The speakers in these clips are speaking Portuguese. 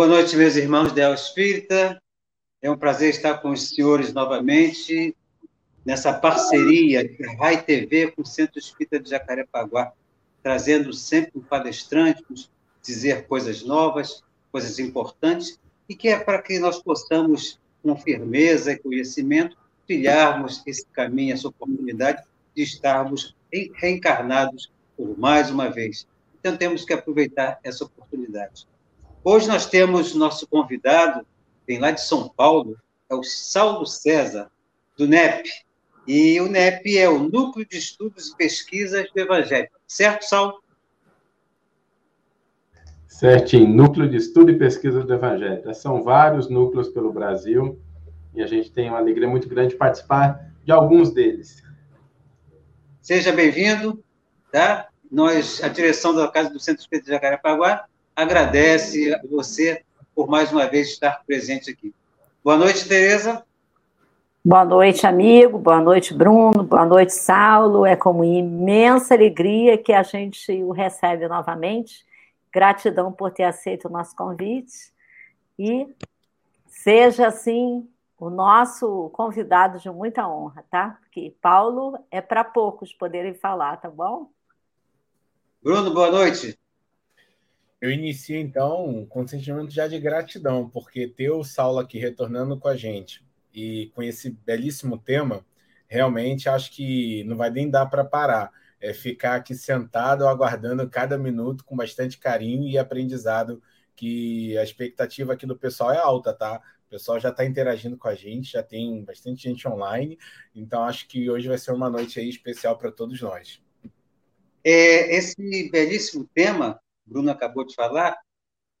Boa noite, meus irmãos da Espírita. É um prazer estar com os senhores novamente nessa parceria de Rai TV com o Centro Espírita de Jacarepaguá, trazendo sempre um palestrante dizer coisas novas, coisas importantes, e que é para que nós possamos, com firmeza e conhecimento, trilharmos esse caminho, essa oportunidade de estarmos reencarnados por mais uma vez. Então, temos que aproveitar essa oportunidade. Hoje nós temos nosso convidado, vem lá de São Paulo, é o Saulo César, do NEP. E o NEP é o Núcleo de Estudos e Pesquisas do Evangelho. Certo, Saulo? Certinho, Núcleo de Estudo e Pesquisa do Evangelho. São vários núcleos pelo Brasil e a gente tem uma alegria muito grande de participar de alguns deles. Seja bem-vindo, tá? Nós, a direção da Casa do Centro Espírita de Jacarepaguá, agradece a você por mais uma vez estar presente aqui. Boa noite, Tereza. Boa noite, amigo. Boa noite, Bruno. Boa noite, Saulo. É com imensa alegria que a gente o recebe novamente. Gratidão por ter aceito o nosso convite. E seja, assim, o nosso convidado de muita honra, tá? Porque Paulo é para poucos poderem falar, tá bom? Bruno, boa noite. Eu inicio, então, com um sentimento já de gratidão, porque ter o Saulo aqui retornando com a gente e com esse belíssimo tema, realmente acho que não vai nem dar para parar. É ficar aqui sentado, aguardando cada minuto com bastante carinho e aprendizado, que a expectativa aqui do pessoal é alta, tá? O pessoal já está interagindo com a gente, já tem bastante gente online, então acho que hoje vai ser uma noite aí especial para todos nós. É, esse belíssimo tema Bruno acabou de falar,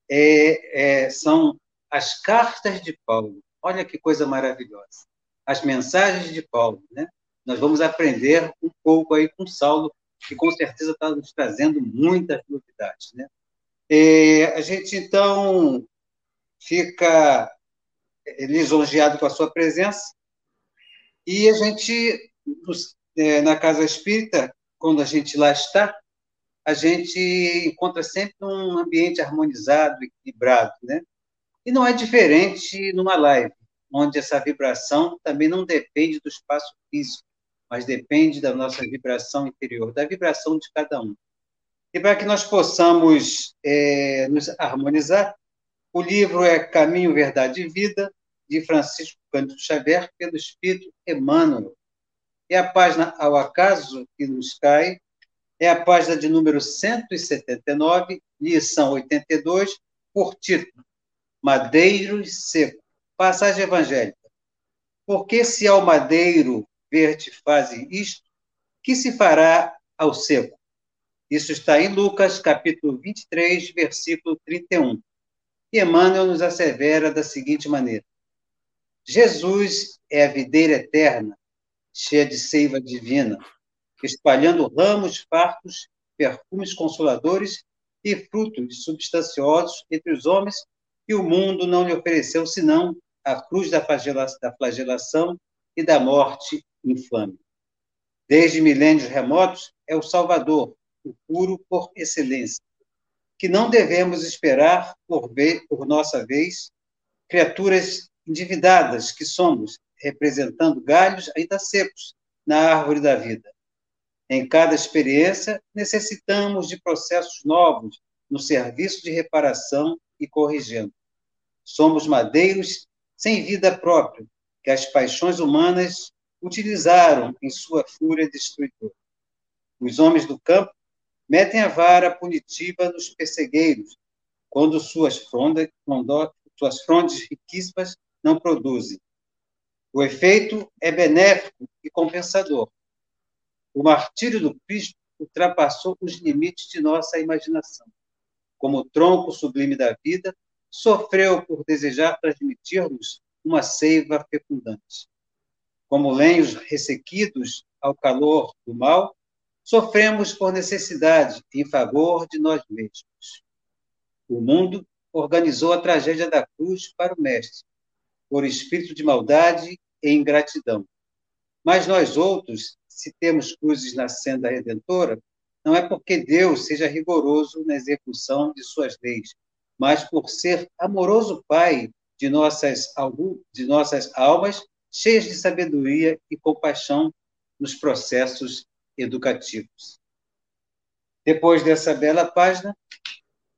é, é, são as cartas de Paulo. Olha que coisa maravilhosa. As mensagens de Paulo, né? Nós vamos aprender um pouco aí com Saulo, que com certeza está nos trazendo muitas novidades, né? É, a gente, então, fica lisonjeado com a sua presença e a gente, é, na Casa Espírita, quando a gente lá está, a gente encontra sempre um ambiente harmonizado, equilibrado, né? E não é diferente numa live, onde essa vibração também não depende do espaço físico, mas depende da nossa vibração interior, da vibração de cada um. E para que nós possamos é, nos harmonizar, o livro é Caminho, Verdade e Vida, de Francisco Cândido Xavier, pelo Espírito Emmanuel. E a página Ao Acaso que nos cai é a página de número 179, lição 82, por título Madeiro Seco. Passagem evangélica. Porque se ao madeiro verde fazem isto, que se fará ao seco? Isso está em Lucas, capítulo 23, versículo 31. E Emmanuel nos assevera da seguinte maneira: Jesus é a videira eterna, cheia de seiva divina espalhando ramos fartos, perfumes consoladores e frutos substanciosos entre os homens, e o mundo não lhe ofereceu senão a cruz da flagelação e da morte infame. Desde milênios remotos, é o Salvador, o puro por excelência, que não devemos esperar por, ver, por nossa vez, criaturas endividadas que somos, representando galhos ainda secos na árvore da vida. Em cada experiência, necessitamos de processos novos no serviço de reparação e corrigindo. Somos madeiros sem vida própria, que as paixões humanas utilizaram em sua fúria destruidora. Os homens do campo metem a vara punitiva nos persegueiros, quando suas suas frondes riquíssimas não produzem. O efeito é benéfico e compensador. O martírio do Cristo ultrapassou os limites de nossa imaginação. Como tronco sublime da vida, sofreu por desejar transmitir-nos uma seiva fecundante. Como lenhos ressequidos ao calor do mal, sofremos por necessidade em favor de nós mesmos. O mundo organizou a tragédia da cruz para o Mestre, por espírito de maldade e ingratidão. Mas nós outros se temos cruzes na senda redentora, não é porque Deus seja rigoroso na execução de suas leis, mas por ser amoroso Pai de nossas, de nossas almas, cheias de sabedoria e compaixão nos processos educativos. Depois dessa bela página,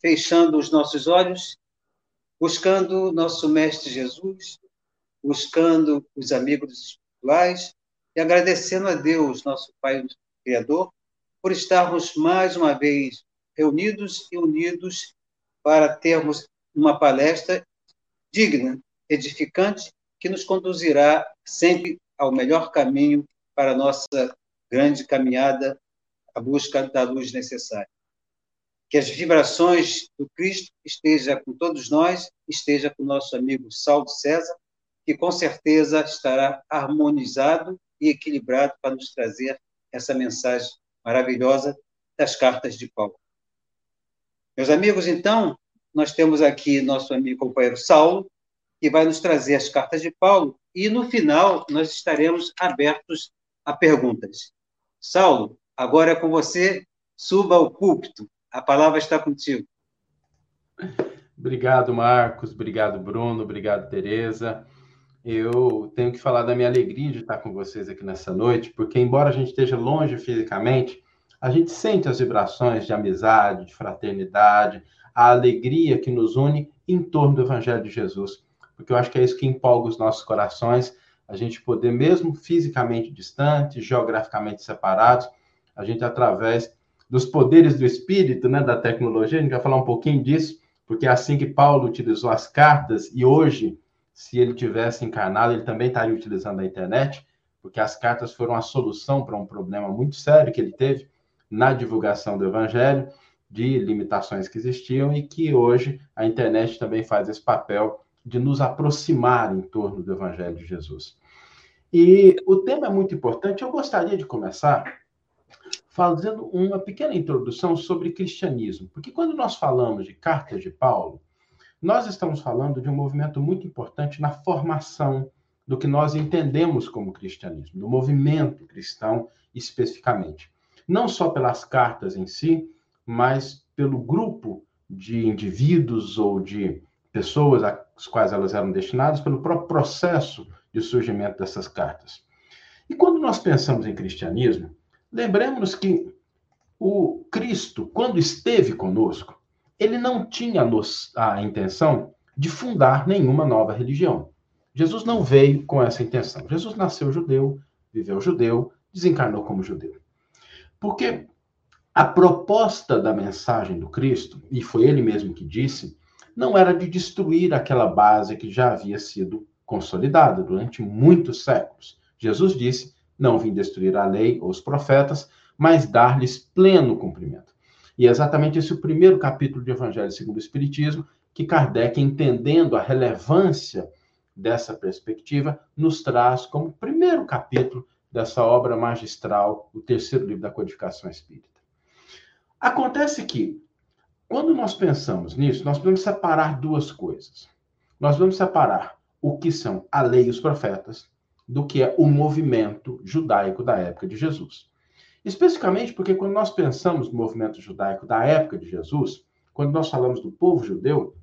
fechando os nossos olhos, buscando nosso Mestre Jesus, buscando os amigos espirituais e agradecendo a Deus, nosso Pai Criador, por estarmos mais uma vez reunidos e unidos para termos uma palestra digna, edificante, que nos conduzirá sempre ao melhor caminho para a nossa grande caminhada à busca da luz necessária. Que as vibrações do Cristo esteja com todos nós, esteja com nosso amigo Saulo César, que com certeza estará harmonizado e equilibrado para nos trazer essa mensagem maravilhosa das cartas de Paulo. Meus amigos, então, nós temos aqui nosso amigo companheiro Saulo, que vai nos trazer as cartas de Paulo, e no final nós estaremos abertos a perguntas. Saulo, agora é com você, suba ao púlpito. A palavra está contigo. Obrigado, Marcos. Obrigado, Bruno. Obrigado, Tereza. Eu tenho que falar da minha alegria de estar com vocês aqui nessa noite, porque, embora a gente esteja longe fisicamente, a gente sente as vibrações de amizade, de fraternidade, a alegria que nos une em torno do Evangelho de Jesus. Porque eu acho que é isso que empolga os nossos corações, a gente poder, mesmo fisicamente distantes, geograficamente separados, a gente, através dos poderes do espírito, né, da tecnologia, a gente vai falar um pouquinho disso, porque é assim que Paulo utilizou as cartas, e hoje, se ele tivesse encarnado, ele também estaria utilizando a internet, porque as cartas foram a solução para um problema muito sério que ele teve na divulgação do evangelho, de limitações que existiam e que hoje a internet também faz esse papel de nos aproximar em torno do evangelho de Jesus. E o tema é muito importante, eu gostaria de começar fazendo uma pequena introdução sobre cristianismo. Porque quando nós falamos de cartas de Paulo, nós estamos falando de um movimento muito importante na formação do que nós entendemos como cristianismo, do movimento cristão especificamente. Não só pelas cartas em si, mas pelo grupo de indivíduos ou de pessoas às quais elas eram destinadas, pelo próprio processo de surgimento dessas cartas. E quando nós pensamos em cristianismo, Lembremos que o Cristo, quando esteve conosco, ele não tinha a intenção de fundar nenhuma nova religião. Jesus não veio com essa intenção. Jesus nasceu judeu, viveu judeu, desencarnou como judeu. Porque a proposta da mensagem do Cristo, e foi ele mesmo que disse, não era de destruir aquela base que já havia sido consolidada durante muitos séculos. Jesus disse não vim destruir a lei ou os profetas, mas dar-lhes pleno cumprimento. E é exatamente esse o primeiro capítulo do Evangelho segundo o Espiritismo, que Kardec, entendendo a relevância dessa perspectiva, nos traz como primeiro capítulo dessa obra magistral, o terceiro livro da codificação espírita. Acontece que, quando nós pensamos nisso, nós podemos separar duas coisas. Nós vamos separar o que são a lei e os profetas do que é o movimento judaico da época de Jesus. Especificamente porque quando nós pensamos no movimento judaico da época de Jesus, quando nós falamos do povo judeu,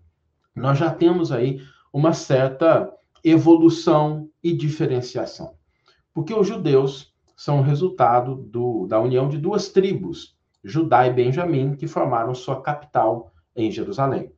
nós já temos aí uma certa evolução e diferenciação. Porque os judeus são resultado do, da união de duas tribos, Judá e Benjamim, que formaram sua capital em Jerusalém.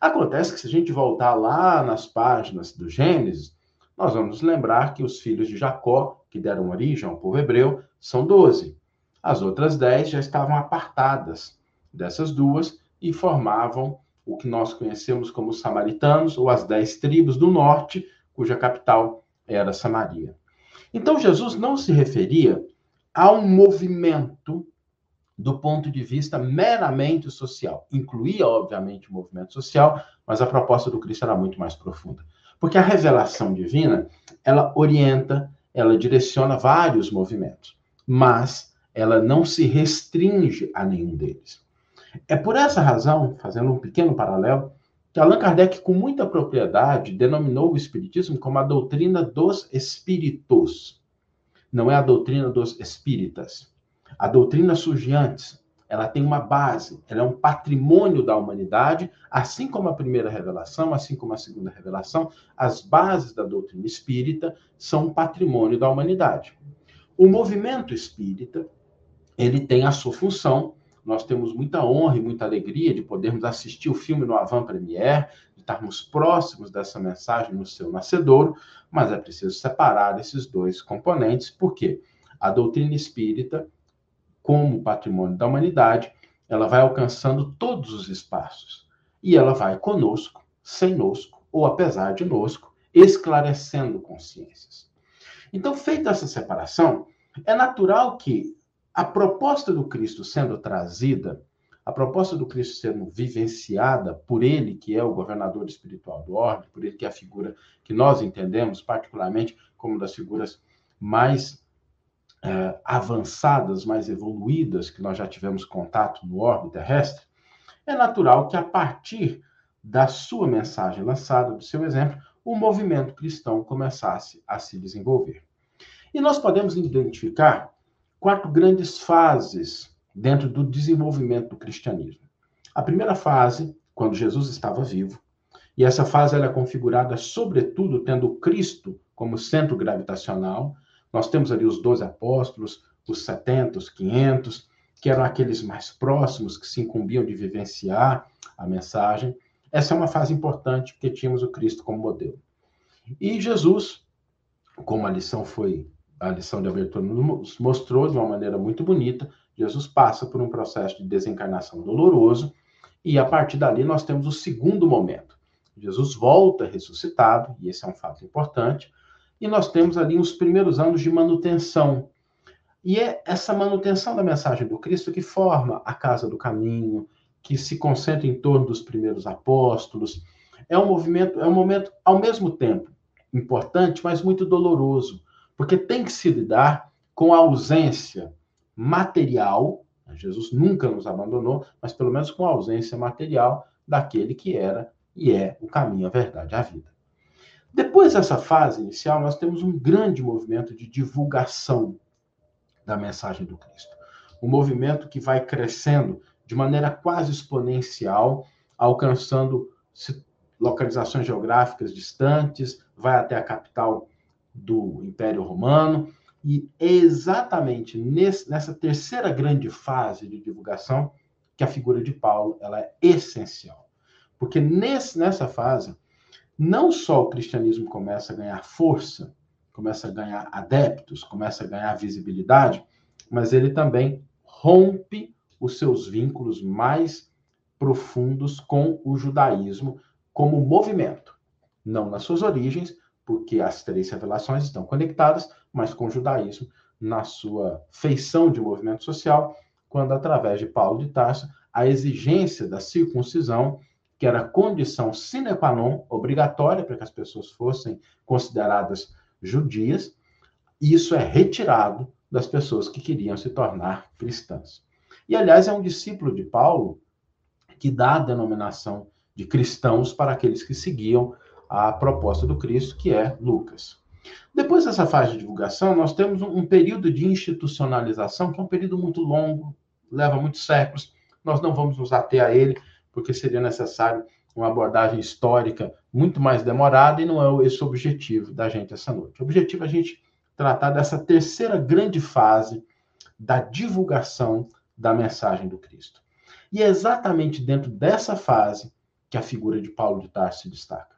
Acontece que se a gente voltar lá nas páginas do Gênesis, nós vamos lembrar que os filhos de Jacó, que deram origem ao povo hebreu, são doze. As outras dez já estavam apartadas dessas duas e formavam o que nós conhecemos como os samaritanos, ou as dez tribos do norte, cuja capital era Samaria. Então, Jesus não se referia a um movimento do ponto de vista meramente social. Incluía, obviamente, o movimento social, mas a proposta do Cristo era muito mais profunda. Porque a revelação divina, ela orienta, ela direciona vários movimentos, mas ela não se restringe a nenhum deles. É por essa razão, fazendo um pequeno paralelo, que Allan Kardec, com muita propriedade, denominou o Espiritismo como a doutrina dos espíritos. Não é a doutrina dos espíritas. A doutrina surge antes. ela tem uma base, ela é um patrimônio da humanidade, assim como a primeira revelação, assim como a segunda revelação, as bases da doutrina espírita são um patrimônio da humanidade. O movimento espírita, ele tem a sua função, nós temos muita honra e muita alegria de podermos assistir o filme no Avant Premiere, de estarmos próximos dessa mensagem no seu nascedouro, mas é preciso separar esses dois componentes, porque a doutrina espírita como patrimônio da humanidade, ela vai alcançando todos os espaços. E ela vai conosco, sem nosco, ou apesar de nosco, esclarecendo consciências. Então, feita essa separação, é natural que a proposta do Cristo sendo trazida, a proposta do Cristo sendo vivenciada por ele, que é o governador espiritual do orbe, por ele que é a figura que nós entendemos particularmente como das figuras mais é, avançadas, mais evoluídas, que nós já tivemos contato no orbe terrestre, é natural que a partir da sua mensagem lançada, do seu exemplo, o movimento cristão começasse a se desenvolver. E nós podemos identificar quatro grandes fases dentro do desenvolvimento do cristianismo. A primeira fase, quando Jesus estava vivo, e essa fase ela é configurada sobretudo tendo Cristo como centro gravitacional, nós temos ali os 12 apóstolos, os 70, os 500, que eram aqueles mais próximos que se incumbiam de vivenciar a mensagem. Essa é uma fase importante, porque tínhamos o Cristo como modelo. E Jesus, como a lição foi, a lição de abertura nos mostrou de uma maneira muito bonita, Jesus passa por um processo de desencarnação doloroso, e a partir dali nós temos o segundo momento. Jesus volta ressuscitado, e esse é um fato importante, e nós temos ali os primeiros anos de manutenção. E é essa manutenção da mensagem do Cristo que forma a casa do caminho, que se concentra em torno dos primeiros apóstolos. É um movimento, é um momento ao mesmo tempo importante, mas muito doloroso, porque tem que se lidar com a ausência material. Jesus nunca nos abandonou, mas pelo menos com a ausência material daquele que era e é o caminho, a verdade, a vida. Depois dessa fase inicial, nós temos um grande movimento de divulgação da mensagem do Cristo. Um movimento que vai crescendo de maneira quase exponencial, alcançando localizações geográficas distantes, vai até a capital do Império Romano. E é exatamente nesse, nessa terceira grande fase de divulgação que a figura de Paulo ela é essencial. Porque nesse, nessa fase, não só o cristianismo começa a ganhar força, começa a ganhar adeptos, começa a ganhar visibilidade, mas ele também rompe os seus vínculos mais profundos com o judaísmo como movimento. Não nas suas origens, porque as três revelações estão conectadas, mas com o judaísmo na sua feição de movimento social, quando, através de Paulo de Tarso, a exigência da circuncisão que era condição sine qua non, obrigatória para que as pessoas fossem consideradas judias, isso é retirado das pessoas que queriam se tornar cristãs. E, aliás, é um discípulo de Paulo que dá a denominação de cristãos para aqueles que seguiam a proposta do Cristo, que é Lucas. Depois dessa fase de divulgação, nós temos um período de institucionalização, que é um período muito longo, leva muitos séculos, nós não vamos nos ater a ele, porque seria necessário uma abordagem histórica muito mais demorada e não é esse o objetivo da gente essa noite. O objetivo é a gente tratar dessa terceira grande fase da divulgação da mensagem do Cristo. E é exatamente dentro dessa fase que a figura de Paulo de Tarso se destaca.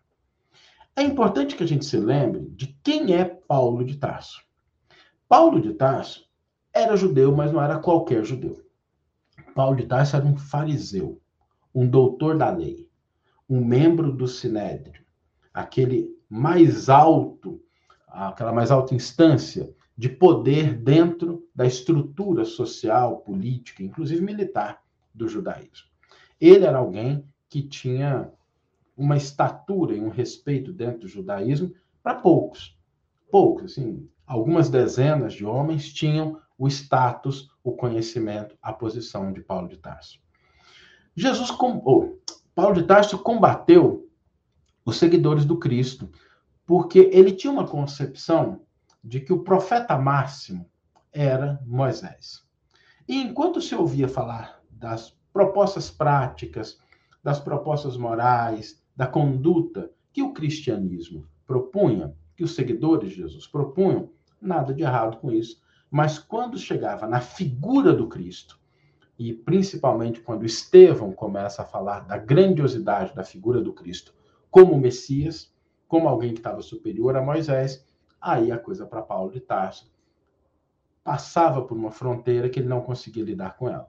É importante que a gente se lembre de quem é Paulo de Tarso. Paulo de Tarso era judeu, mas não era qualquer judeu. Paulo de Tarso era um fariseu um doutor da lei, um membro do sinédrio, aquele mais alto, aquela mais alta instância de poder dentro da estrutura social, política, inclusive militar do judaísmo. Ele era alguém que tinha uma estatura e um respeito dentro do judaísmo para poucos. Poucos, assim, algumas dezenas de homens tinham o status, o conhecimento, a posição de Paulo de Tarso. Jesus, oh, Paulo de Tarso combateu os seguidores do Cristo, porque ele tinha uma concepção de que o profeta máximo era Moisés. E enquanto se ouvia falar das propostas práticas, das propostas morais, da conduta que o cristianismo propunha, que os seguidores de Jesus propunham, nada de errado com isso. Mas quando chegava na figura do Cristo, e principalmente quando Estevão começa a falar da grandiosidade da figura do Cristo como Messias, como alguém que estava superior a Moisés, aí a coisa para Paulo de Tarso passava por uma fronteira que ele não conseguia lidar com ela.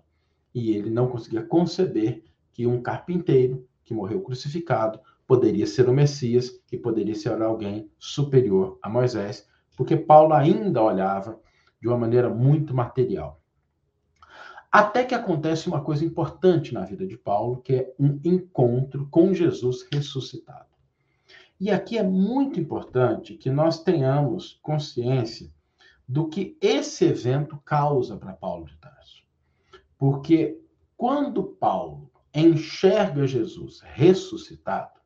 E ele não conseguia conceber que um carpinteiro que morreu crucificado poderia ser o Messias, que poderia ser alguém superior a Moisés, porque Paulo ainda olhava de uma maneira muito material. Até que acontece uma coisa importante na vida de Paulo, que é um encontro com Jesus ressuscitado. E aqui é muito importante que nós tenhamos consciência do que esse evento causa para Paulo de Tarso. Porque quando Paulo enxerga Jesus ressuscitado,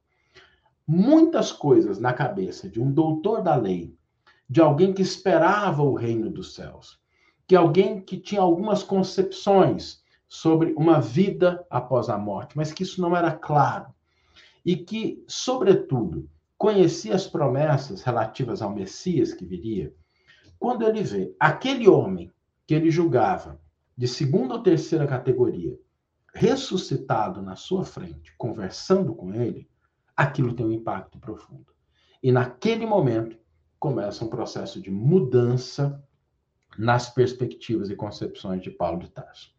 muitas coisas na cabeça de um doutor da lei, de alguém que esperava o reino dos céus, que alguém que tinha algumas concepções sobre uma vida após a morte, mas que isso não era claro. E que, sobretudo, conhecia as promessas relativas ao Messias que viria. Quando ele vê aquele homem que ele julgava de segunda ou terceira categoria ressuscitado na sua frente, conversando com ele, aquilo tem um impacto profundo. E naquele momento começa um processo de mudança nas perspectivas e concepções de Paulo de Tarso,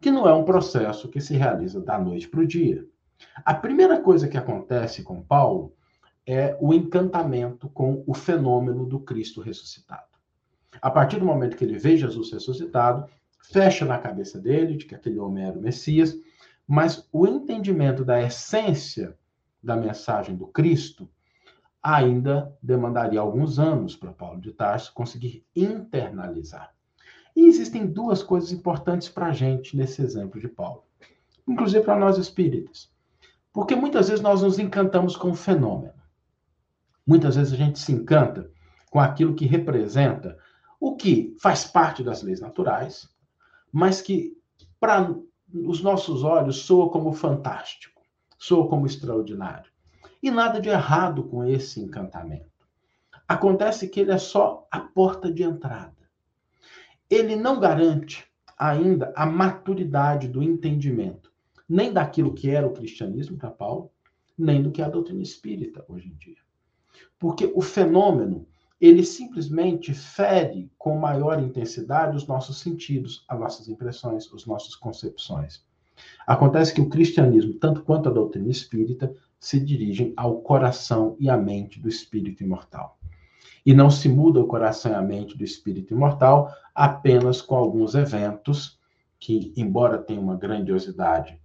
que não é um processo que se realiza da noite para o dia. A primeira coisa que acontece com Paulo é o encantamento com o fenômeno do Cristo ressuscitado. A partir do momento que ele vê Jesus ressuscitado, fecha na cabeça dele de que aquele homem era o Messias, mas o entendimento da essência da mensagem do Cristo ainda demandaria alguns anos para Paulo de Tarso conseguir internalizar. E existem duas coisas importantes para a gente nesse exemplo de Paulo, inclusive para nós espíritas. Porque muitas vezes nós nos encantamos com o fenômeno. Muitas vezes a gente se encanta com aquilo que representa o que faz parte das leis naturais, mas que para os nossos olhos soa como fantástico, soa como extraordinário. E nada de errado com esse encantamento. Acontece que ele é só a porta de entrada. Ele não garante ainda a maturidade do entendimento, nem daquilo que era o cristianismo para Paulo, nem do que é a doutrina espírita hoje em dia. Porque o fenômeno, ele simplesmente fere com maior intensidade os nossos sentidos, as nossas impressões, as nossas concepções. Acontece que o cristianismo, tanto quanto a doutrina espírita, se dirigem ao coração e à mente do espírito imortal. E não se muda o coração e a mente do espírito imortal apenas com alguns eventos que, embora tenham uma grandiosidade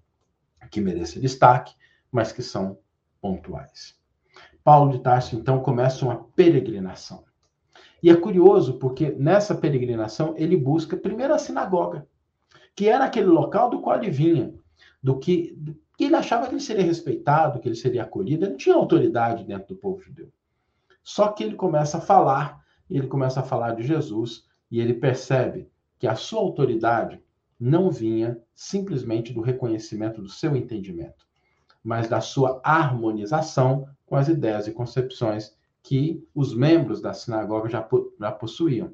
que mereça destaque, mas que são pontuais. Paulo de Tarso, então, começa uma peregrinação. E é curioso porque nessa peregrinação ele busca primeiro a sinagoga, que era aquele local do qual ele vinha, do que, que ele achava que ele seria respeitado, que ele seria acolhido, ele tinha autoridade dentro do povo judeu. Só que ele começa a falar, ele começa a falar de Jesus, e ele percebe que a sua autoridade não vinha simplesmente do reconhecimento do seu entendimento, mas da sua harmonização com as ideias e concepções que os membros da sinagoga já, já possuíam.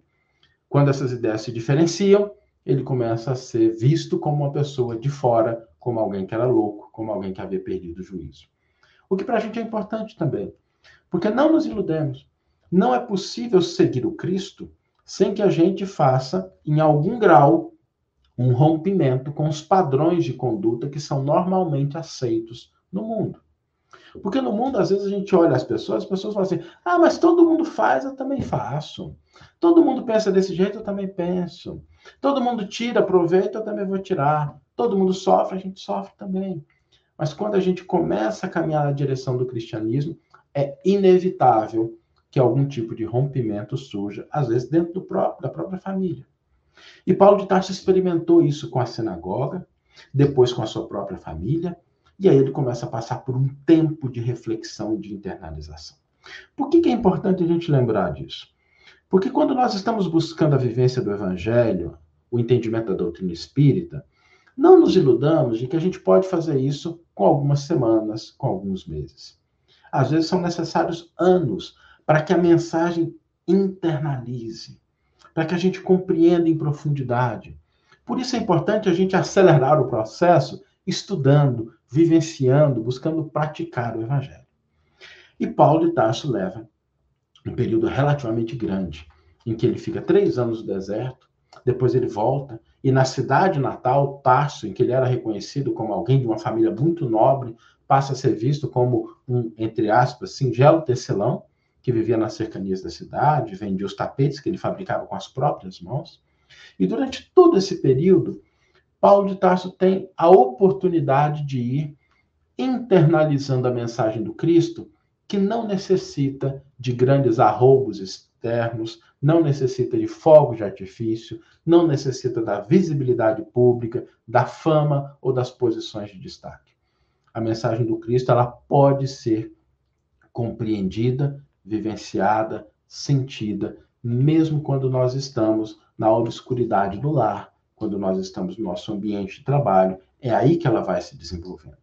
Quando essas ideias se diferenciam, ele começa a ser visto como uma pessoa de fora, como alguém que era louco, como alguém que havia perdido o juízo. O que para a gente é importante também, porque não nos iludemos. Não é possível seguir o Cristo sem que a gente faça, em algum grau, um rompimento com os padrões de conduta que são normalmente aceitos no mundo. Porque no mundo, às vezes, a gente olha as pessoas, as pessoas falam assim: ah, mas todo mundo faz, eu também faço. Todo mundo pensa desse jeito, eu também penso. Todo mundo tira proveito, eu também vou tirar. Todo mundo sofre, a gente sofre também. Mas quando a gente começa a caminhar na direção do cristianismo, é inevitável que algum tipo de rompimento surja, às vezes dentro próprio, da própria família. E Paulo de Tarso experimentou isso com a sinagoga, depois com a sua própria família, e aí ele começa a passar por um tempo de reflexão e de internalização. Por que, que é importante a gente lembrar disso? Porque quando nós estamos buscando a vivência do Evangelho, o entendimento da doutrina espírita, Não nos iludamos de que a gente pode fazer isso com algumas semanas, com alguns meses. Às vezes são necessários anos para que a mensagem internalize, para que a gente compreenda em profundidade. Por isso é importante a gente acelerar o processo estudando, vivenciando, buscando praticar o evangelho. E Paulo de Tarso leva um período relativamente grande, em que ele fica três anos no deserto, depois ele volta, e na cidade natal, Tarso, em que ele era reconhecido como alguém de uma família muito nobre, passa a ser visto como um, entre aspas, singelo tecelão, que vivia nas cercanias da cidade, vendia os tapetes que ele fabricava com as próprias mãos. E durante todo esse período, Paulo de Tarso tem a oportunidade de ir internalizando a mensagem do Cristo, que não necessita de grandes arroubos externos, não necessita de fogos de artifício, não necessita da visibilidade pública, da fama ou das posições de destaque. A mensagem do Cristo ela pode ser compreendida, vivenciada, sentida, mesmo quando nós estamos na obscuridade do lar, quando nós estamos no nosso ambiente de trabalho, é aí que ela vai se desenvolvendo.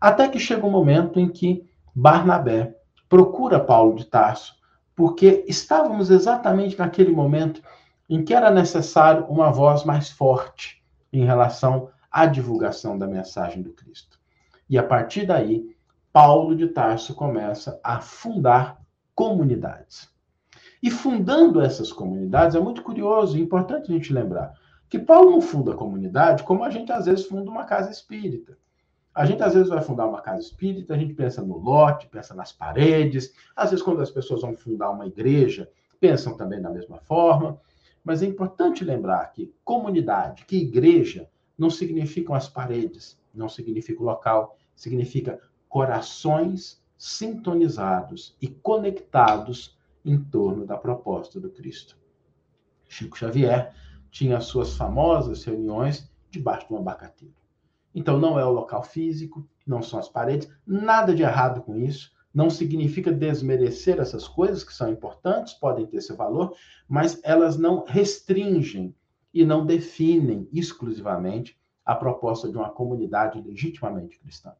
Até que chega um momento em que Barnabé procura Paulo de Tarso, porque estávamos exatamente naquele momento em que era necessário uma voz mais forte em relação à divulgação da mensagem do Cristo. E a partir daí, Paulo de Tarso começa a fundar comunidades. E fundando essas comunidades, é muito curioso e importante a gente lembrar que Paulo não funda a comunidade como a gente às vezes funda uma casa espírita. A gente às vezes vai fundar uma casa espírita, a gente pensa no lote, pensa nas paredes. Às vezes, quando as pessoas vão fundar uma igreja, pensam também da mesma forma. Mas é importante lembrar que comunidade, que igreja, não significam as paredes, não significa o local, significa corações sintonizados e conectados em torno da proposta do Cristo. Chico Xavier tinha suas famosas reuniões debaixo de um abacateiro. Então, não é o local físico, não são as paredes, nada de errado com isso. Não significa desmerecer essas coisas que são importantes, podem ter seu valor, mas elas não restringem e não definem exclusivamente a proposta de uma comunidade legitimamente cristã.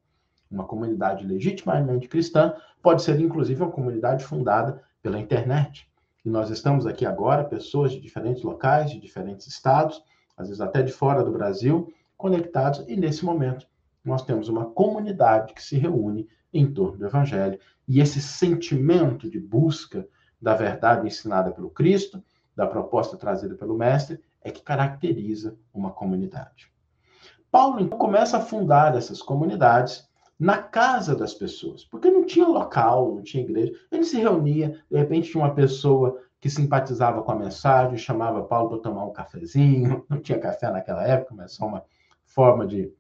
Uma comunidade legitimamente cristã pode ser, inclusive, uma comunidade fundada pela internet. E nós estamos aqui agora, pessoas de diferentes locais, de diferentes estados, às vezes até de fora do Brasil, conectados, e nesse momento nós temos uma comunidade que se reúne em torno do Evangelho. E esse sentimento de busca da verdade ensinada pelo Cristo, da proposta trazida pelo Mestre, é que caracteriza uma comunidade. Paulo então começa a fundar essas comunidades na casa das pessoas, porque não tinha local, não tinha igreja. Ele se reunia, de repente tinha uma pessoa que simpatizava com a mensagem, chamava Paulo para tomar um cafezinho. Não tinha café naquela época, mas só uma forma de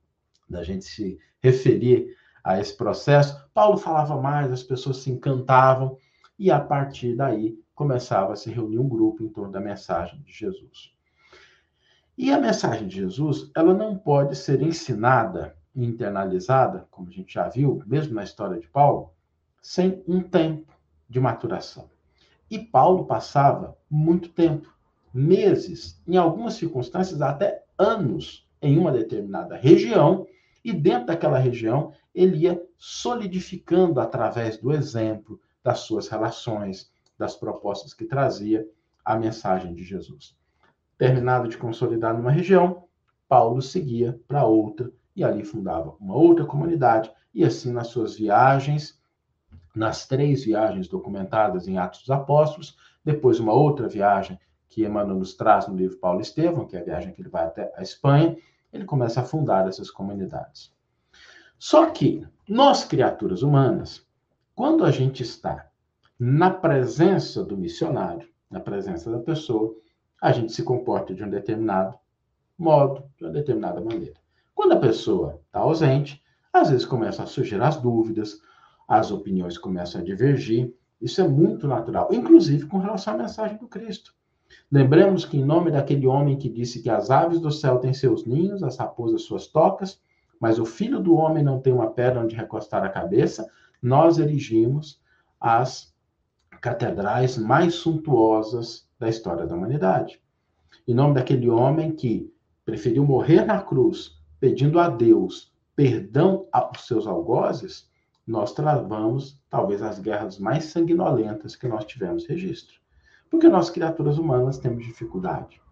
da gente se referir a esse processo. Paulo falava mais, as pessoas se encantavam e a partir daí começava a se reunir um grupo em torno da mensagem de Jesus. E a mensagem de Jesus, ela não pode ser ensinada internalizada, como a gente já viu, mesmo na história de Paulo, sem um tempo de maturação. E Paulo passava muito tempo, meses, em algumas circunstâncias até anos, em uma determinada região, e dentro daquela região ele ia solidificando através do exemplo, das suas relações, das propostas que trazia a mensagem de Jesus. Terminado de consolidar numa região, Paulo seguia para outra e ali fundava uma outra comunidade, e assim nas suas viagens, nas três viagens documentadas em Atos dos Apóstolos, depois uma outra viagem que Emmanuel nos traz no livro Paulo Estevão, que é a viagem que ele vai até a Espanha, ele começa a fundar essas comunidades. Só que nós, criaturas humanas, quando a gente está na presença do missionário, na presença da pessoa, a gente se comporta de um determinado modo, de uma determinada maneira. Quando a pessoa está ausente, às vezes começam a surgir as dúvidas, as opiniões começam a divergir. Isso é muito natural, inclusive com relação à mensagem do Cristo. Lembremos que, em nome daquele homem que disse que as aves do céu têm seus ninhos, as raposas suas tocas, mas o filho do homem não tem uma pedra onde recostar a cabeça, nós erigimos as catedrais mais suntuosas da história da humanidade. Em nome daquele homem que preferiu morrer na cruz pedindo a Deus perdão aos seus algozes, nós travamos talvez as guerras mais sanguinolentas que nós tivemos registro. Porque nós, criaturas humanas, temos dificuldade.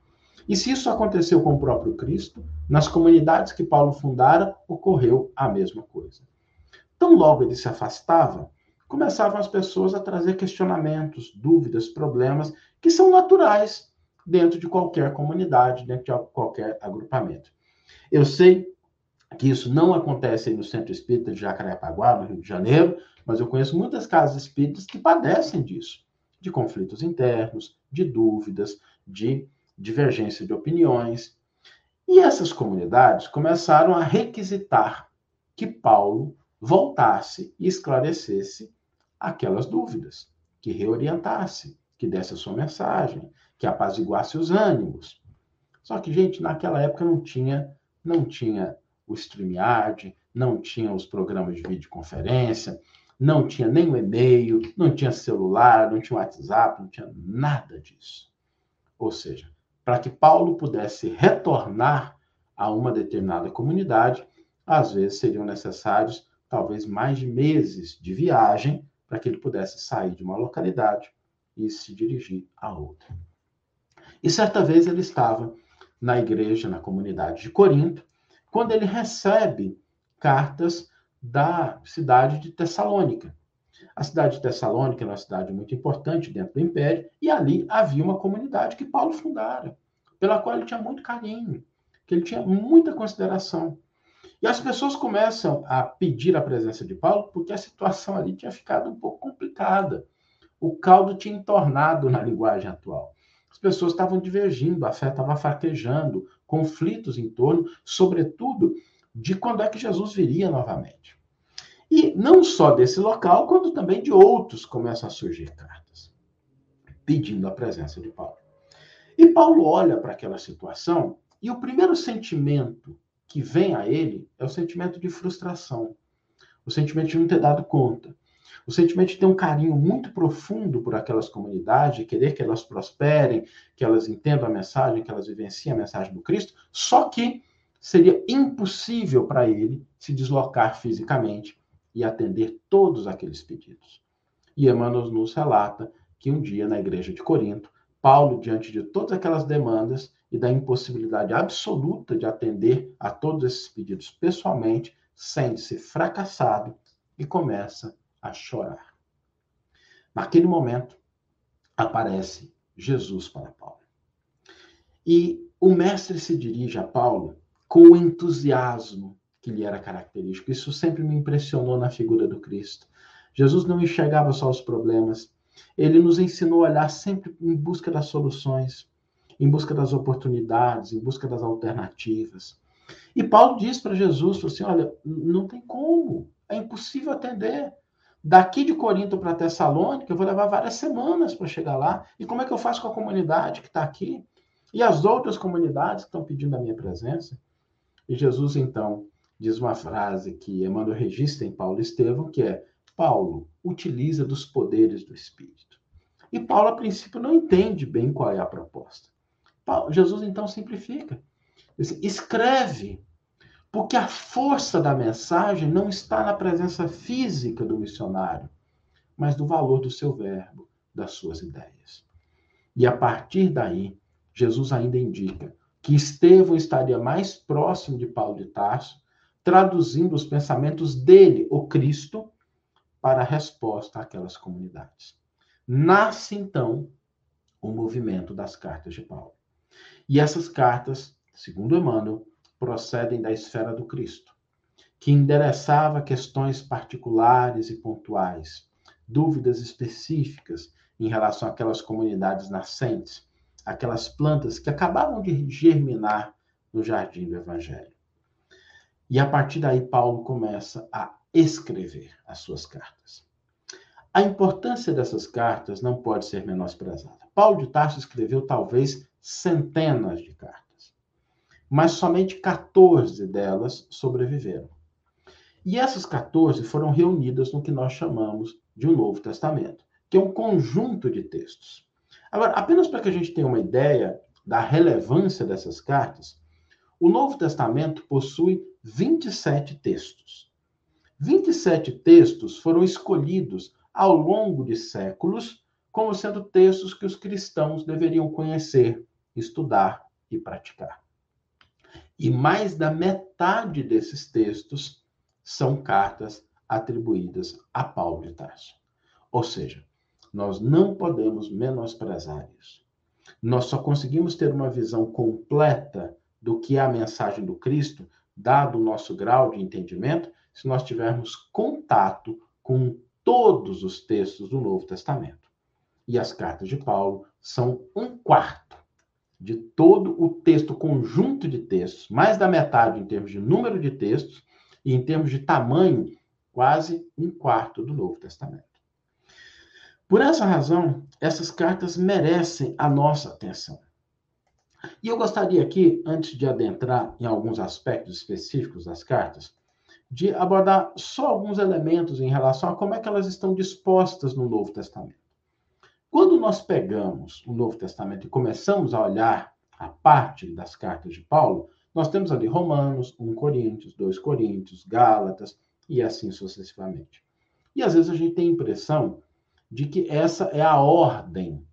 E se isso aconteceu com o próprio Cristo, nas comunidades que Paulo fundara, ocorreu a mesma coisa. Tão logo ele se afastava, começavam as pessoas a trazer questionamentos, dúvidas, problemas que são naturais dentro de qualquer comunidade, dentro de qualquer agrupamento. Eu sei que isso não acontece no Centro Espírita de Jacarepaguá, no Rio de Janeiro, mas eu conheço muitas casas espíritas que padecem disso, de conflitos internos, de dúvidas, de divergência de opiniões. E essas comunidades começaram a requisitar que Paulo voltasse e esclarecesse aquelas dúvidas, que reorientasse, que desse a sua mensagem, que apaziguasse os ânimos. Só que, gente, naquela época não tinha, não tinha o StreamYard, não tinha os programas de videoconferência, não tinha nem o e-mail, não tinha celular, não tinha WhatsApp, não tinha nada disso. Ou seja, para que Paulo pudesse retornar a uma determinada comunidade, às vezes seriam necessários talvez mais de meses de viagem para que ele pudesse sair de uma localidade e se dirigir a outra. E certa vez ele estava na igreja, na comunidade de Corinto, quando ele recebe cartas da cidade de Tessalônica. A cidade de Tessalônica é uma cidade muito importante dentro do império, e ali havia uma comunidade que Paulo fundara, pela qual ele tinha muito carinho, que ele tinha muita consideração. E as pessoas começam a pedir a presença de Paulo porque a situação ali tinha ficado um pouco complicada. O caldo tinha entornado na linguagem atual. As pessoas estavam divergindo, a fé estava fraquejando, conflitos em torno, sobretudo, de quando é que Jesus viria novamente. E não só desse local, quanto também de outros começam a surgir cartas pedindo a presença de Paulo. E Paulo olha para aquela situação e o primeiro sentimento que vem a ele é o sentimento de frustração, o sentimento de não ter dado conta, o sentimento de ter um carinho muito profundo por aquelas comunidades, querer que elas prosperem, que elas entendam a mensagem, que elas vivenciem a mensagem do Cristo, só que seria impossível para ele se deslocar fisicamente e atender todos aqueles pedidos. E Emmanuel nos relata que um dia na igreja de Corinto, Paulo, diante de todas aquelas demandas e da impossibilidade absoluta de atender a todos esses pedidos pessoalmente, sente-se fracassado e começa a chorar. Naquele momento, aparece Jesus para Paulo. E o mestre se dirige a Paulo com o entusiasmo que lhe era característico. Isso sempre me impressionou na figura do Cristo. Jesus não enxergava só os problemas, ele nos ensinou a olhar sempre em busca das soluções, em busca das oportunidades, em busca das alternativas. E Paulo diz para Jesus assim: olha, não tem como, é impossível atender. Daqui de Corinto para Tessalônica, eu vou levar várias semanas para chegar lá. E como é que eu faço com a comunidade que está aqui? E as outras comunidades que estão pedindo a minha presença? E Jesus, então, diz uma frase que Emmanuel registra em Paulo Estevão, que é: Paulo utiliza dos poderes do Espírito. E Paulo, a princípio, não entende bem qual é a proposta. Paulo, Jesus, então, simplifica. Escreve porque a força da mensagem não está na presença física do missionário, mas do valor do seu verbo, das suas ideias. E a partir daí, Jesus ainda indica que Estevão estaria mais próximo de Paulo de Tarso, traduzindo os pensamentos dele, o Cristo, para a resposta àquelas comunidades. Nasce então o movimento das cartas de Paulo. E essas cartas, segundo Emmanuel, procedem da esfera do Cristo, que endereçava questões particulares e pontuais, dúvidas específicas em relação àquelas comunidades nascentes, aquelas plantas que acabavam de germinar no jardim do Evangelho. E a partir daí, Paulo começa a escrever as suas cartas. A importância dessas cartas não pode ser menosprezada. Paulo de Tarso escreveu talvez centenas de cartas mas somente 14 delas sobreviveram. E essas 14 foram reunidas no que nós chamamos de um Novo Testamento, que é um conjunto de textos. Agora, apenas para que a gente tenha uma ideia da relevância dessas cartas, o Novo Testamento possui 27 textos. 27 textos foram escolhidos ao longo de séculos como sendo textos que os cristãos deveriam conhecer, estudar e praticar. E mais da metade desses textos são cartas atribuídas a Paulo de Tarso. Ou seja, nós não podemos menosprezar isso. Nós só conseguimos ter uma visão completa do que é a mensagem do Cristo, dado o nosso grau de entendimento, se nós tivermos contato com todos os textos do Novo Testamento. E as cartas de Paulo são um quarto de todo o texto, conjunto de textos, mais da metade em termos de número de textos, e em termos de tamanho, quase um quarto do Novo Testamento. Por essa razão, essas cartas merecem a nossa atenção. E eu gostaria aqui, antes de adentrar em alguns aspectos específicos das cartas, de abordar só alguns elementos em relação a como é que elas estão dispostas no Novo Testamento. Quando nós pegamos o Novo Testamento e começamos a olhar a parte das cartas de Paulo, nós temos ali Romanos, 1 Coríntios, 2 Coríntios, Gálatas e assim sucessivamente. E às vezes a gente tem a impressão de que essa é a ordem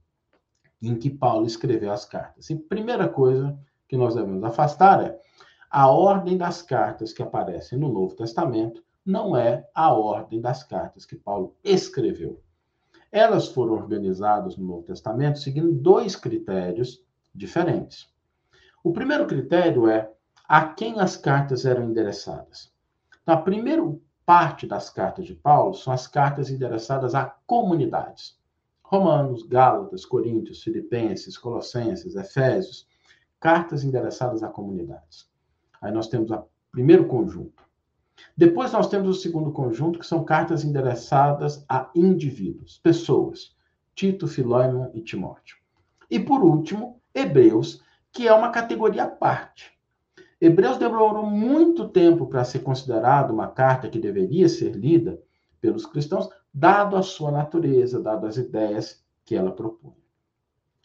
em que Paulo escreveu as cartas. E primeira coisa que nós devemos afastar é a ordem das cartas que aparecem no Novo Testamento não é a ordem das cartas que Paulo escreveu. Elas foram organizadas no Novo Testamento seguindo dois critérios diferentes. O primeiro critério é a quem as cartas eram endereçadas. Então, a primeira parte das cartas de Paulo são as cartas endereçadas a comunidades. Romanos, Gálatas, Coríntios, Filipenses, Colossenses, Efésios, cartas endereçadas a comunidades. Aí nós temos o primeiro conjunto. Depois nós temos o segundo conjunto, que são cartas endereçadas a indivíduos, pessoas. Tito, Filóimon e Timóteo. E por último, Hebreus, que é uma categoria à parte. Hebreus demorou muito tempo para ser considerado uma carta que deveria ser lida pelos cristãos, dado a sua natureza, dado as ideias que ela propõe.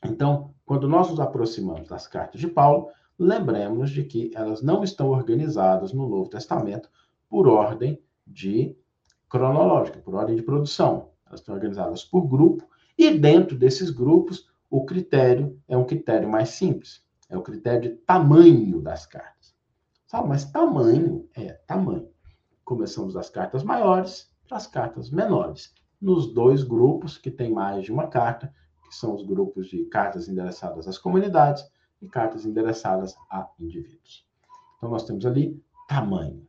Então, quando nós nos aproximamos das cartas de Paulo, lembremos de que elas não estão organizadas no Novo Testamento por ordem de cronológica, por ordem de produção. Elas estão organizadas por grupo e dentro desses grupos o critério é um critério mais simples, é o critério de tamanho das cartas. Sabe, mas tamanho é tamanho. Começamos das cartas maiores para as cartas menores, nos dois grupos que tem mais de uma carta, que são os grupos de cartas endereçadas às comunidades e cartas endereçadas a indivíduos. Então, nós temos ali tamanho.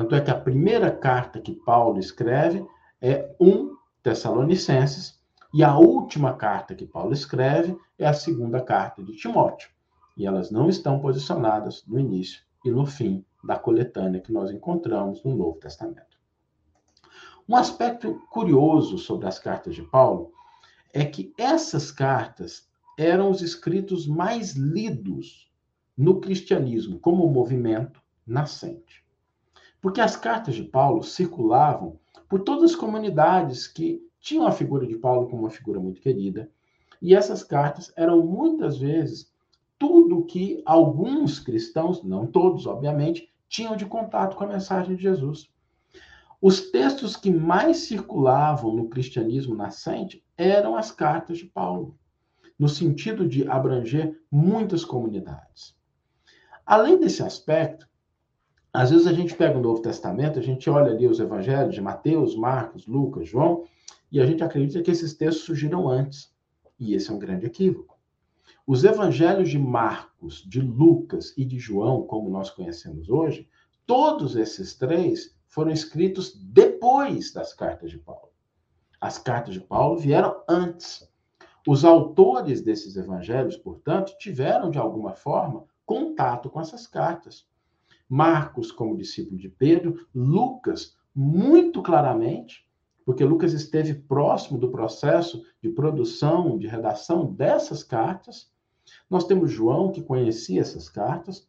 Tanto é que a primeira carta que Paulo escreve é 1 Tessalonicenses, e a última carta que Paulo escreve é a segunda carta de Timóteo. E elas não estão posicionadas no início e no fim da coletânea que nós encontramos no Novo Testamento. Um aspecto curioso sobre as cartas de Paulo é que essas cartas eram os escritos mais lidos no cristianismo como movimento nascente. Porque as cartas de Paulo circulavam por todas as comunidades que tinham a figura de Paulo como uma figura muito querida, e essas cartas eram muitas vezes tudo que alguns cristãos, não todos, obviamente, tinham de contato com a mensagem de Jesus. Os textos que mais circulavam no cristianismo nascente eram as cartas de Paulo no sentido de abranger muitas comunidades. Além desse aspecto, às vezes a gente pega o Novo Testamento, a gente olha ali os evangelhos de Mateus, Marcos, Lucas, João, e a gente acredita que esses textos surgiram antes. E esse é um grande equívoco. Os evangelhos de Marcos, de Lucas e de João, como nós conhecemos hoje, todos esses três foram escritos depois das cartas de Paulo. As cartas de Paulo vieram antes. Os autores desses evangelhos, portanto, tiveram, de alguma forma, contato com essas cartas. Marcos, como discípulo de Pedro, Lucas, muito claramente, porque Lucas esteve próximo do processo de produção, de redação dessas cartas. Nós temos João, que conhecia essas cartas,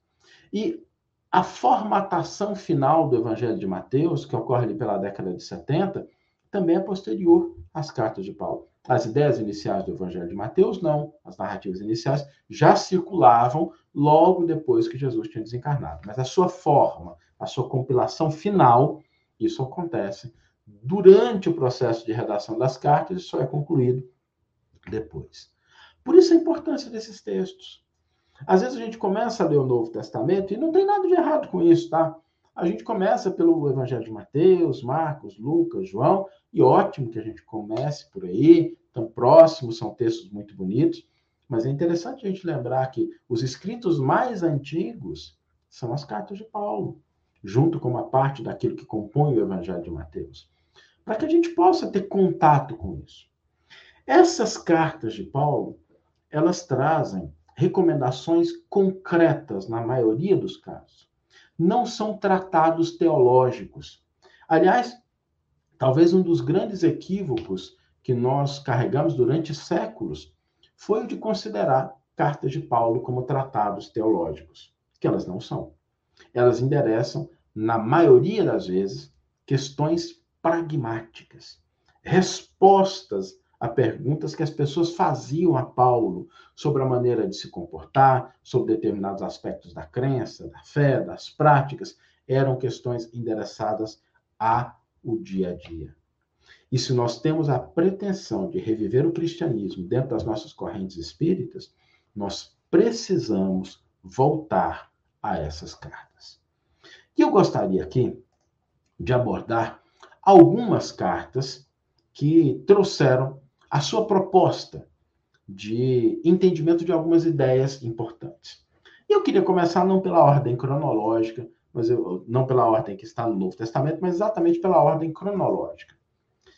e a formatação final do Evangelho de Mateus, que ocorre ali pela década de 70, também é posterior às cartas de Paulo. As ideias iniciais do Evangelho de Mateus, não. As narrativas iniciais já circulavam logo depois que Jesus tinha desencarnado. Mas a sua forma, a sua compilação final, isso acontece durante o processo de redação das cartas e só é concluído depois. Por isso a importância desses textos. Às vezes a gente começa a ler o Novo Testamento e não tem nada de errado com isso, tá? A gente começa pelo Evangelho de Mateus, Marcos, Lucas, João, e ótimo que a gente comece por aí, tão próximos, são textos muito bonitos, mas é interessante a gente lembrar que os escritos mais antigos são as cartas de Paulo, junto com uma parte daquilo que compõe o Evangelho de Mateus, para que a gente possa ter contato com isso. Essas cartas de Paulo, elas trazem recomendações concretas na maioria dos casos. Não são tratados teológicos. Aliás, talvez um dos grandes equívocos que nós carregamos durante séculos foi o de considerar cartas de Paulo como tratados teológicos, que elas não são. Elas endereçam, na maioria das vezes, questões pragmáticas, respostas a perguntas que as pessoas faziam a Paulo sobre a maneira de se comportar, sobre determinados aspectos da crença, da fé, das práticas, eram questões endereçadas ao dia a dia. E se nós temos a pretensão de reviver o cristianismo dentro das nossas correntes espíritas, nós precisamos voltar a essas cartas. E eu gostaria aqui de abordar algumas cartas que trouxeram a sua proposta de entendimento de algumas ideias importantes. Eu queria começar não pela ordem cronológica, mas eu, não pela ordem que está no Novo Testamento, mas exatamente pela ordem cronológica.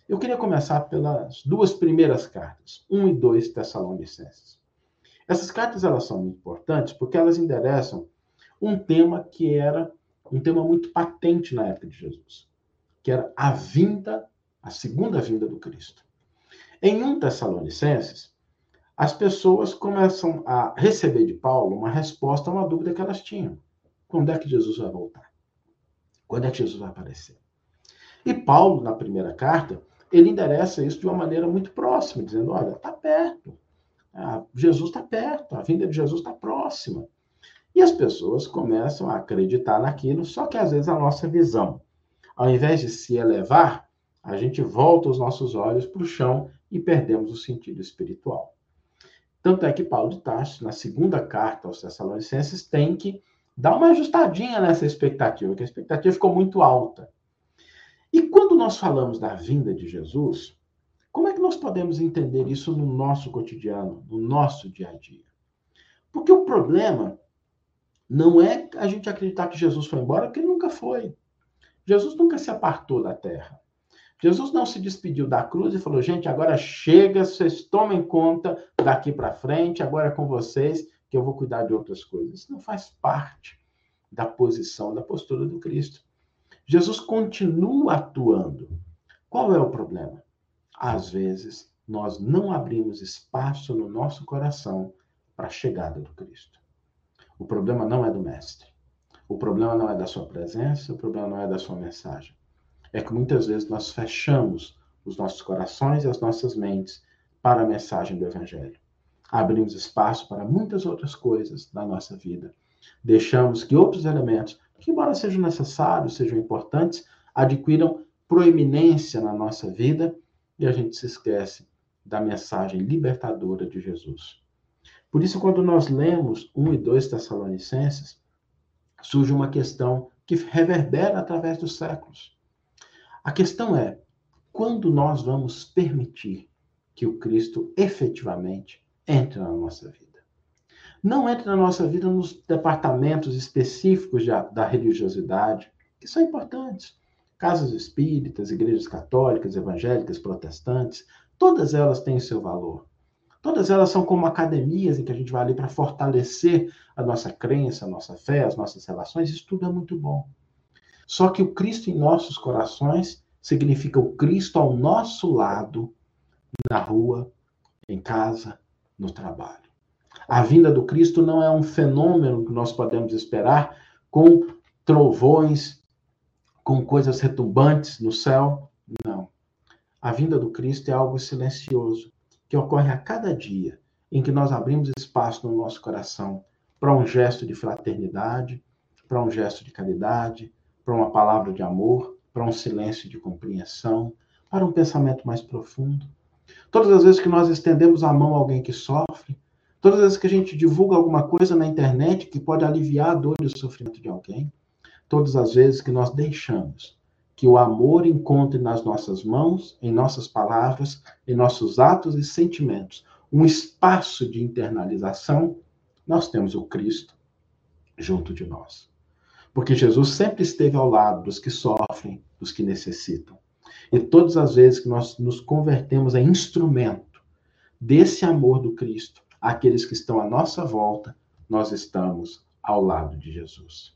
Eu queria começar pelas duas primeiras cartas, 1 e 2 Tessalonicenses. Essas cartas elas são muito importantes porque elas endereçam um tema que era um tema muito patente na época de Jesus, que era a vinda, a segunda vinda do Cristo. Em 1 Tessalonicenses, as pessoas começam a receber de Paulo uma resposta a uma dúvida que elas tinham. Quando é que Jesus vai voltar? Quando é que Jesus vai aparecer? E Paulo, na primeira carta, ele endereça isso de uma maneira muito próxima, dizendo: olha, está perto. Ah, Jesus está perto, a vinda de Jesus está próxima. E as pessoas começam a acreditar naquilo, só que às vezes a nossa visão, ao invés de se elevar, a gente volta os nossos olhos para o chão e perdemos o sentido espiritual. Tanto é que Paulo de Tarso, na segunda carta aos Tessalonicenses, tem que dar uma ajustadinha nessa expectativa, que a expectativa ficou muito alta. E quando nós falamos da vinda de Jesus, como é que nós podemos entender isso no nosso cotidiano, no nosso dia a dia? Porque o problema não é a gente acreditar que Jesus foi embora, porque ele nunca foi. Jesus nunca se apartou da terra. Jesus não se despediu da cruz e falou: gente, agora chega, vocês tomem conta daqui para frente, agora é com vocês que eu vou cuidar de outras coisas. Isso não faz parte da posição, da postura do Cristo. Jesus continua atuando. Qual é o problema? Às vezes, nós não abrimos espaço no nosso coração para a chegada do Cristo. O problema não é do Mestre. O problema não é da sua presença, o problema não é da sua mensagem é que muitas vezes nós fechamos os nossos corações e as nossas mentes para a mensagem do Evangelho. Abrimos espaço para muitas outras coisas da nossa vida. Deixamos que outros elementos, que embora sejam necessários, sejam importantes, adquiram proeminência na nossa vida e a gente se esquece da mensagem libertadora de Jesus. Por isso, quando nós lemos 1 e 2 Tessalonicenses, surge uma questão que reverbera através dos séculos. A questão é: quando nós vamos permitir que o Cristo efetivamente entre na nossa vida? Não entre na nossa vida nos departamentos específicos de, da religiosidade, que são importantes. Casas espíritas, igrejas católicas, evangélicas, protestantes, todas elas têm seu valor. Todas elas são como academias em que a gente vai ali para fortalecer a nossa crença, a nossa fé, as nossas relações. Isso tudo é muito bom. Só que o Cristo em nossos corações significa o Cristo ao nosso lado, na rua, em casa, no trabalho. A vinda do Cristo não é um fenômeno que nós podemos esperar com trovões, com coisas retumbantes no céu. Não. A vinda do Cristo é algo silencioso, que ocorre a cada dia em que nós abrimos espaço no nosso coração para um gesto de fraternidade, para um gesto de caridade, para uma palavra de amor, para um silêncio de compreensão, para um pensamento mais profundo. Todas as vezes que nós estendemos a mão a alguém que sofre, todas as vezes que a gente divulga alguma coisa na internet que pode aliviar a dor e o sofrimento de alguém, todas as vezes que nós deixamos que o amor encontre nas nossas mãos, em nossas palavras, em nossos atos e sentimentos, um espaço de internalização, nós temos o Cristo junto de nós. Porque Jesus sempre esteve ao lado dos que sofrem, dos que necessitam. E todas as vezes que nós nos convertemos em instrumento desse amor do Cristo, aqueles que estão à nossa volta, nós estamos ao lado de Jesus.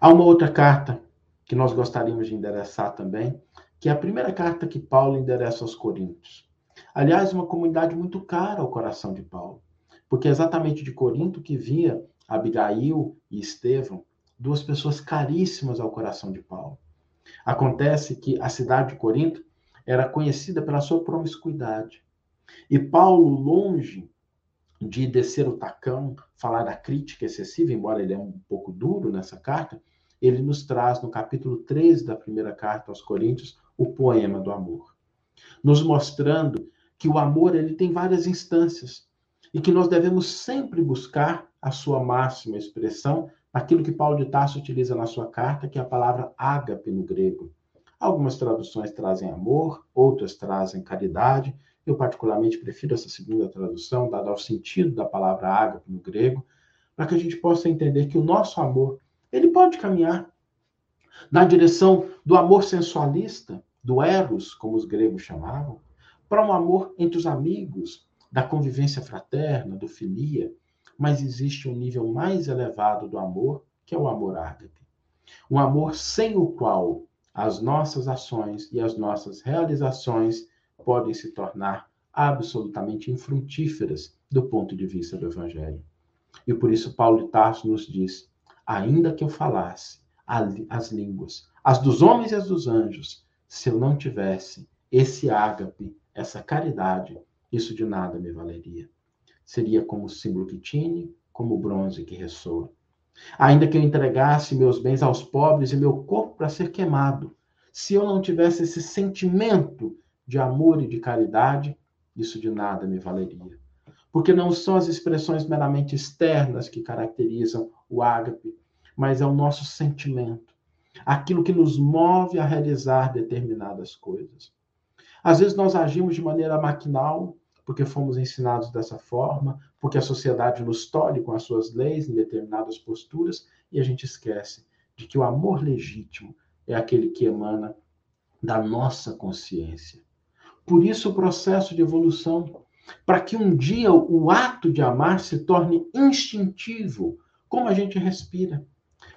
Há uma outra carta que nós gostaríamos de endereçar também, que é a primeira carta que Paulo endereça aos Coríntios. Aliás, uma comunidade muito cara ao coração de Paulo, porque é exatamente de Corinto que via Abigail e Estevão, duas pessoas caríssimas ao coração de Paulo. Acontece que a cidade de Corinto era conhecida pela sua promiscuidade. E Paulo, longe de descer o tacão, falar da crítica excessiva, embora ele é um pouco duro nessa carta, ele nos traz no capítulo 13 da primeira carta aos Coríntios o poema do amor nos mostrando que o amor ele tem várias instâncias e que nós devemos sempre buscar a sua máxima expressão aquilo que Paulo de Tarso utiliza na sua carta, que é a palavra ágape no grego. Algumas traduções trazem amor, outras trazem caridade. Eu particularmente prefiro essa segunda tradução, dada ao sentido da palavra ágape no grego, para que a gente possa entender que o nosso amor, ele pode caminhar na direção do amor sensualista, do eros, como os gregos chamavam, para um amor entre os amigos, da convivência fraterna, do filia, mas existe um nível mais elevado do amor, que é o amor ágape. Um amor sem o qual as nossas ações e as nossas realizações podem se tornar absolutamente infrutíferas do ponto de vista do Evangelho. E por isso Paulo de Tarso nos diz: ainda que eu falasse as línguas, as dos homens e as dos anjos, se eu não tivesse esse ágape, essa caridade, isso de nada me valeria. Seria como o símbolo que tine, como o bronze que ressoa. Ainda que eu entregasse meus bens aos pobres e meu corpo para ser queimado, se eu não tivesse esse sentimento de amor e de caridade, isso de nada me valeria. Porque não são as expressões meramente externas que caracterizam o ágape, mas é o nosso sentimento, aquilo que nos move a realizar determinadas coisas. Às vezes nós agimos de maneira maquinal, porque fomos ensinados dessa forma, porque a sociedade nos tolhe com as suas leis em determinadas posturas, e a gente esquece de que o amor legítimo é aquele que emana da nossa consciência. Por isso, o processo de evolução, para que um dia o ato de amar se torne instintivo, como a gente respira.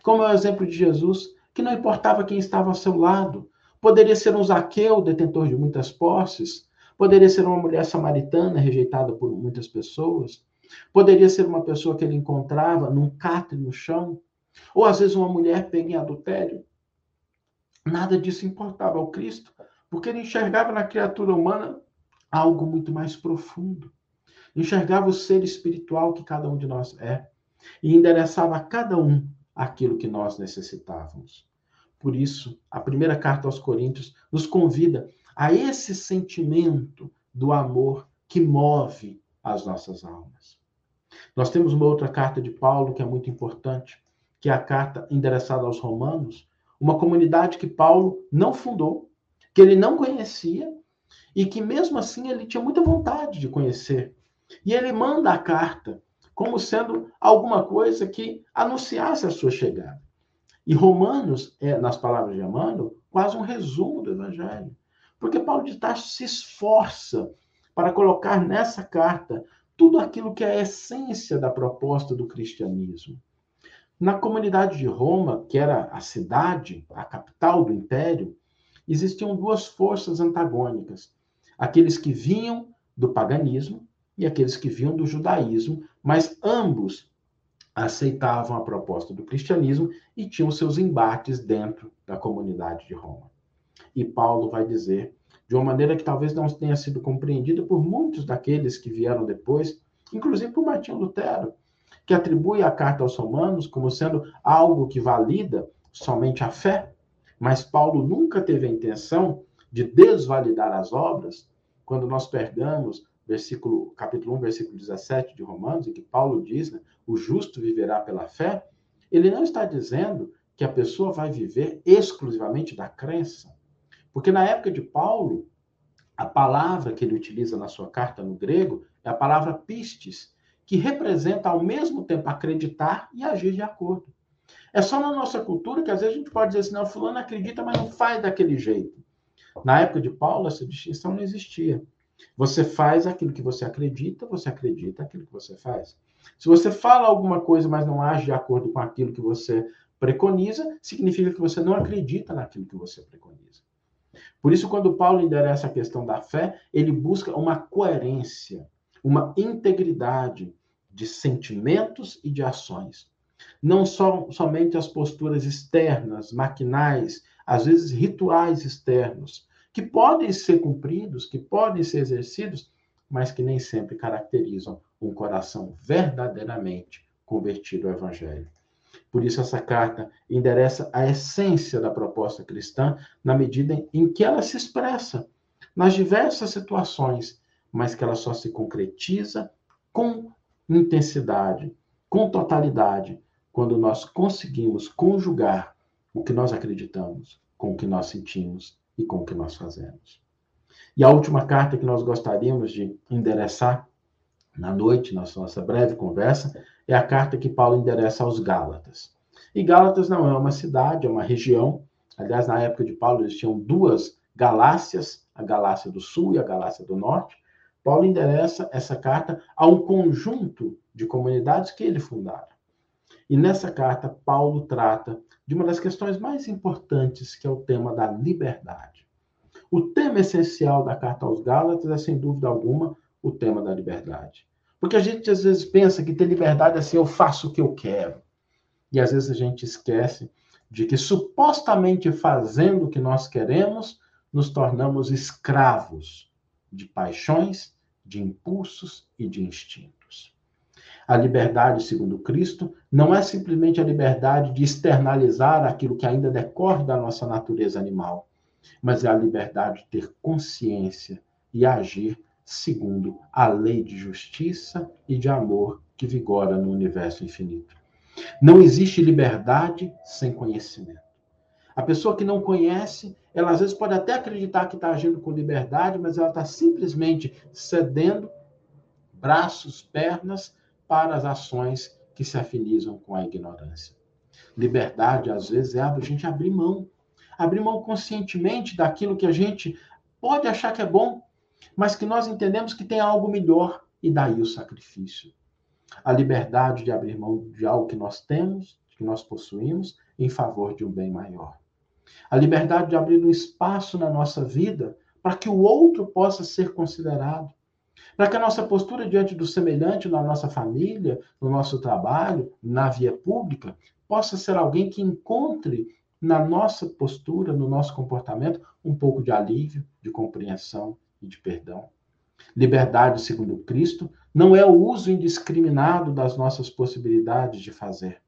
Como é o exemplo de Jesus, que não importava quem estava ao seu lado. Poderia ser um Zaqueu, detentor de muitas posses. Poderia ser uma mulher samaritana, rejeitada por muitas pessoas. Poderia ser uma pessoa que ele encontrava num catre no chão. Ou às vezes uma mulher pega em adultério. Nada disso importava ao Cristo, porque ele enxergava na criatura humana algo muito mais profundo. Enxergava o ser espiritual que cada um de nós é e endereçava a cada um aquilo que nós necessitávamos. Por isso, a primeira carta aos Coríntios nos convida a esse sentimento do amor que move as nossas almas. Nós temos uma outra carta de Paulo que é muito importante, que é a carta endereçada aos Romanos, uma comunidade que Paulo não fundou, que ele não conhecia e que mesmo assim ele tinha muita vontade de conhecer. E ele manda a carta como sendo alguma coisa que anunciasse a sua chegada. E Romanos é, nas palavras de Emmanuel, quase um resumo do Evangelho. Porque Paulo de Tarso se esforça para colocar nessa carta tudo aquilo que é a essência da proposta do cristianismo. Na comunidade de Roma, que era a cidade, a capital do império, existiam duas forças antagônicas: aqueles que vinham do paganismo e aqueles que vinham do judaísmo, mas ambos aceitavam a proposta do cristianismo e tinham seus embates dentro da comunidade de Roma. E Paulo vai dizer de uma maneira que talvez não tenha sido compreendida por muitos daqueles que vieram depois, inclusive por Martinho Lutero, que atribui a carta aos romanos como sendo algo que valida somente a fé, mas Paulo nunca teve a intenção de desvalidar as obras. Quando nós pegamos versículo, capítulo 1, versículo 17 de Romanos, em que Paulo diz, né, o justo viverá pela fé, ele não está dizendo que a pessoa vai viver exclusivamente da crença. Porque na época de Paulo, a palavra que ele utiliza na sua carta no grego é a palavra pistes, que representa ao mesmo tempo acreditar e agir de acordo. É só na nossa cultura que às vezes a gente pode dizer assim, não, fulano acredita, mas não faz daquele jeito. Na época de Paulo, essa distinção não existia. Você faz aquilo que você acredita, você acredita aquilo que você faz. Se você fala alguma coisa, mas não age de acordo com aquilo que você preconiza, significa que você não acredita naquilo que você preconiza. Por isso, quando Paulo endereça a questão da fé, ele busca uma coerência, uma integridade de sentimentos e de ações. Não só, somente as posturas externas, maquinais, às vezes rituais externos, que podem ser cumpridos, que podem ser exercidos, mas que nem sempre caracterizam um coração verdadeiramente convertido ao Evangelho. Por isso, essa carta endereça a essência da proposta cristã na medida em que ela se expressa nas diversas situações, mas que ela só se concretiza com intensidade, com totalidade, quando nós conseguimos conjugar o que nós acreditamos com o que nós sentimos e com o que nós fazemos. E a última carta que nós gostaríamos de endereçar na noite, na nossa breve conversa, é a carta que Paulo endereça aos Gálatas. E Gálatas não é uma cidade, é uma região. Aliás, na época de Paulo, existiam duas Galácias, a Galácia do Sul e a Galácia do Norte. Paulo endereça essa carta a um conjunto de comunidades que ele fundara. E nessa carta, Paulo trata de uma das questões mais importantes, que é o tema da liberdade. O tema essencial da carta aos Gálatas é, sem dúvida alguma, o tema da liberdade. Porque a gente às vezes pensa que ter liberdade é assim, eu faço o que eu quero. E às vezes a gente esquece de que supostamente fazendo o que nós queremos, nos tornamos escravos de paixões, de impulsos e de instintos. A liberdade, segundo Cristo, não é simplesmente a liberdade de externalizar aquilo que ainda decorre da nossa natureza animal, mas é a liberdade de ter consciência e agir segundo a lei de justiça e de amor que vigora no universo infinito. Não existe liberdade sem conhecimento. A pessoa que não conhece, ela às vezes pode até acreditar que está agindo com liberdade, mas ela está simplesmente cedendo braços, pernas para as ações que se afinizam com a ignorância. Liberdade, às vezes, é a gente abrir mão. Abrir mão conscientemente daquilo que a gente pode achar que é bom, mas que nós entendemos que tem algo melhor, e daí o sacrifício. A liberdade de abrir mão de algo que nós temos, que nós possuímos, em favor de um bem maior. A liberdade de abrir um espaço na nossa vida para que o outro possa ser considerado para que a nossa postura diante do semelhante na nossa família, no nosso trabalho, na via pública, possa ser alguém que encontre na nossa postura, no nosso comportamento, um pouco de alívio, de compreensão e de perdão. Liberdade, segundo Cristo, não é o uso indiscriminado das nossas possibilidades de fazer,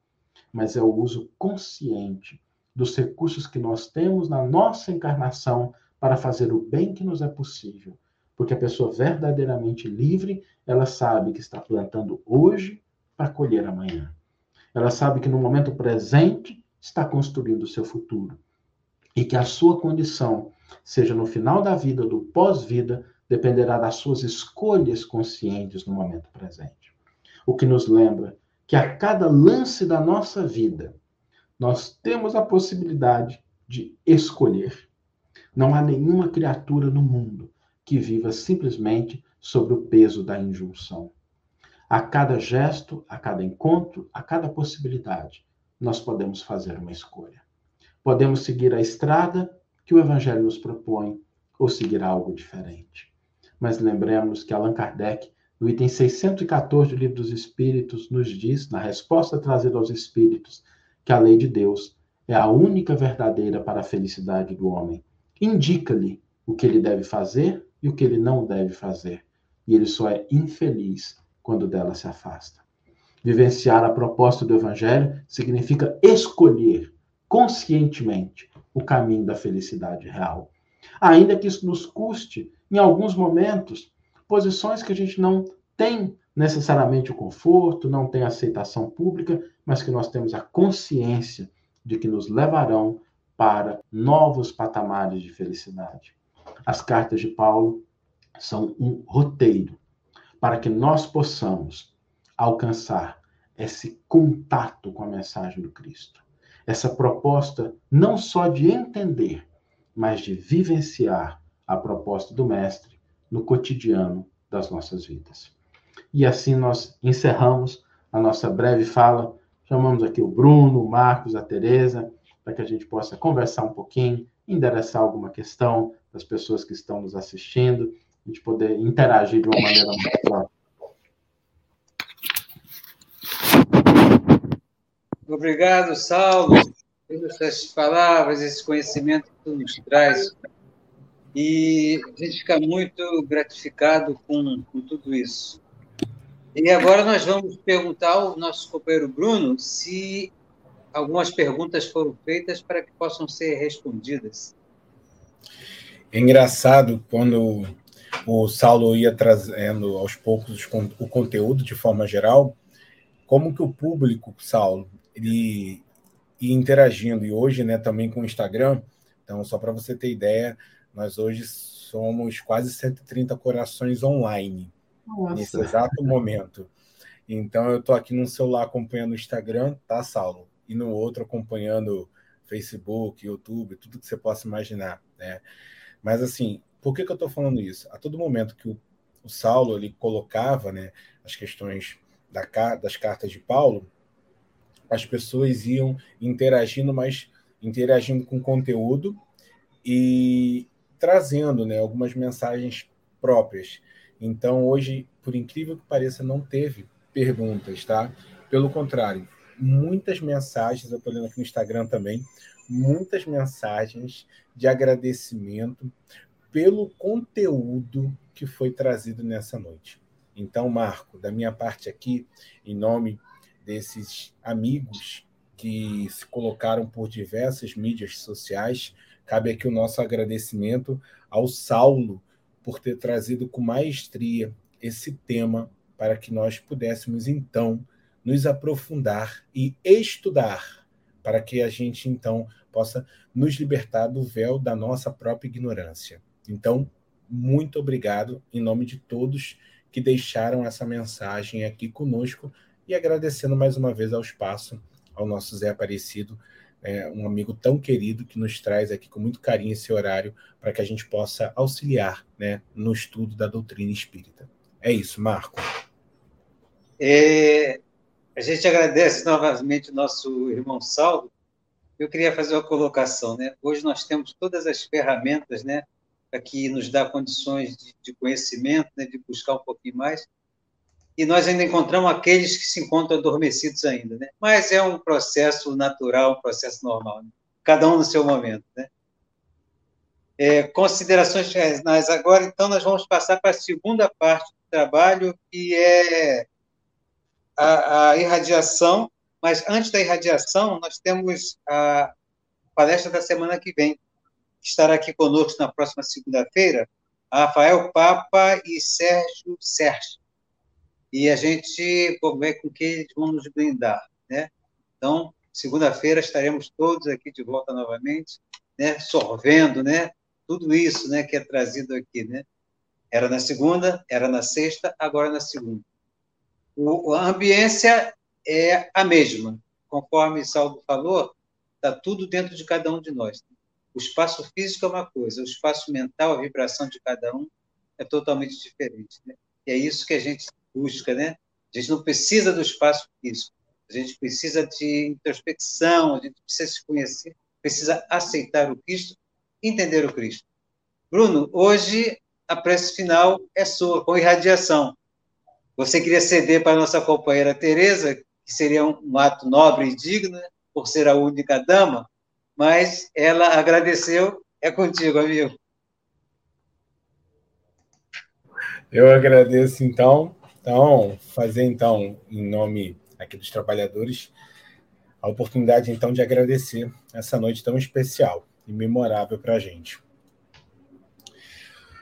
mas é o uso consciente dos recursos que nós temos na nossa encarnação para fazer o bem que nos é possível porque a pessoa verdadeiramente livre, ela sabe que está plantando hoje para colher amanhã. Ela sabe que no momento presente está construindo o seu futuro. E que a sua condição, seja no final da vida ou do pós-vida, dependerá das suas escolhas conscientes no momento presente. O que nos lembra que a cada lance da nossa vida, nós temos a possibilidade de escolher. Não há nenhuma criatura no mundo que viva simplesmente sobre o peso da injunção. A cada gesto, a cada encontro, a cada possibilidade, nós podemos fazer uma escolha. Podemos seguir a estrada que o Evangelho nos propõe ou seguir algo diferente. Mas lembremos que Allan Kardec, no item 614 do Livro dos Espíritos, nos diz, na resposta trazida aos Espíritos, que a lei de Deus é a única verdadeira para a felicidade do homem. Indica-lhe o que ele deve fazer e o que ele não deve fazer. E ele só é infeliz quando dela se afasta. Vivenciar a proposta do Evangelho significa escolher conscientemente o caminho da felicidade real. Ainda que isso nos custe, em alguns momentos, posições que a gente não tem necessariamente o conforto, não tem aceitação pública, mas que nós temos a consciência de que nos levarão para novos patamares de felicidade. As cartas de Paulo são um roteiro para que nós possamos alcançar esse contato com a mensagem do Cristo. Essa proposta não só de entender, mas de vivenciar a proposta do Mestre no cotidiano das nossas vidas. E assim nós encerramos a nossa breve fala. Chamamos aqui o Bruno, o Marcos, a Tereza, para que a gente possa conversar um pouquinho, endereçar alguma questão das pessoas que estão nos assistindo, a gente poder interagir de uma maneira mais Obrigado, Saulo, pelas palavras, esse conhecimento que tu nos traz. E a gente fica muito gratificado com, com tudo isso. E agora nós vamos perguntar ao nosso companheiro Bruno se algumas perguntas foram feitas para que possam ser respondidas. É engraçado quando o Saulo ia trazendo aos poucos o conteúdo de forma geral, como que o público, Saulo, ia interagindo. E hoje, né, também com o Instagram, então, só para você ter ideia, nós hoje somos quase 130 corações online. Nossa. nesse exato momento. Então eu estou aqui no celular acompanhando o Instagram, tá, Saulo? E no outro acompanhando Facebook, YouTube, tudo que você possa imaginar, né? Mas assim, por que, que eu estou falando isso? A todo momento que o, o Saulo ele colocava, né, as questões da, das cartas de Paulo, as pessoas iam interagindo, mas interagindo com conteúdo e trazendo, né, algumas mensagens próprias. Então, hoje, por incrível que pareça, não teve perguntas, tá? Pelo contrário, muitas mensagens, eu estou lendo aqui no Instagram também, muitas mensagens de agradecimento pelo conteúdo que foi trazido nessa noite. Então, Marco, da minha parte aqui, em nome desses amigos que se colocaram por diversas mídias sociais, cabe aqui o nosso agradecimento ao Saulo, por ter trazido com maestria esse tema para que nós pudéssemos então nos aprofundar e estudar, para que a gente então possa nos libertar do véu da nossa própria ignorância. Então, muito obrigado em nome de todos que deixaram essa mensagem aqui conosco e agradecendo mais uma vez ao espaço, ao nosso Zé Aparecido, é, um amigo tão querido que nos traz aqui com muito carinho esse horário para que a gente possa auxiliar né, no estudo da doutrina espírita. É isso, Marco. É, a gente agradece novamente o nosso irmão Saulo. Eu queria fazer uma colocação. Né? Hoje nós temos todas as ferramentas né, que nos dá condições de, de conhecimento, né, de buscar um pouquinho mais e nós ainda encontramos aqueles que se encontram adormecidos ainda, né? Mas é um processo natural, um processo normal, né? cada um no seu momento, né? É, considerações finais agora, então nós vamos passar para a segunda parte do trabalho, que é a, a irradiação, mas antes da irradiação, nós temos a palestra da semana que vem, estará aqui conosco na próxima segunda-feira, Rafael Papa e Sérgio Sérgio e a gente como é com que vão nos blindar, né? Então, segunda-feira estaremos todos aqui de volta novamente, né? Sorvendo, né? Tudo isso, né? Que é trazido aqui, né? Era na segunda, era na sexta, agora na segunda. O, a ambiência é a mesma, conforme Saldo falou, está tudo dentro de cada um de nós. O espaço físico é uma coisa, o espaço mental, a vibração de cada um é totalmente diferente. Né? E é isso que a gente busca, né? A gente não precisa do espaço físico, a gente precisa de introspecção, a gente precisa se conhecer, precisa aceitar o Cristo, entender o Cristo. Bruno, hoje a prece final é sua, com irradiação. Você queria ceder para a nossa companheira Tereza, que seria um ato nobre e digno, né? por ser a única dama, mas ela agradeceu. É contigo, amigo. Eu agradeço, então. Então, fazer, então, em nome aqui dos trabalhadores, a oportunidade, então, de agradecer essa noite tão especial e memorável para a gente.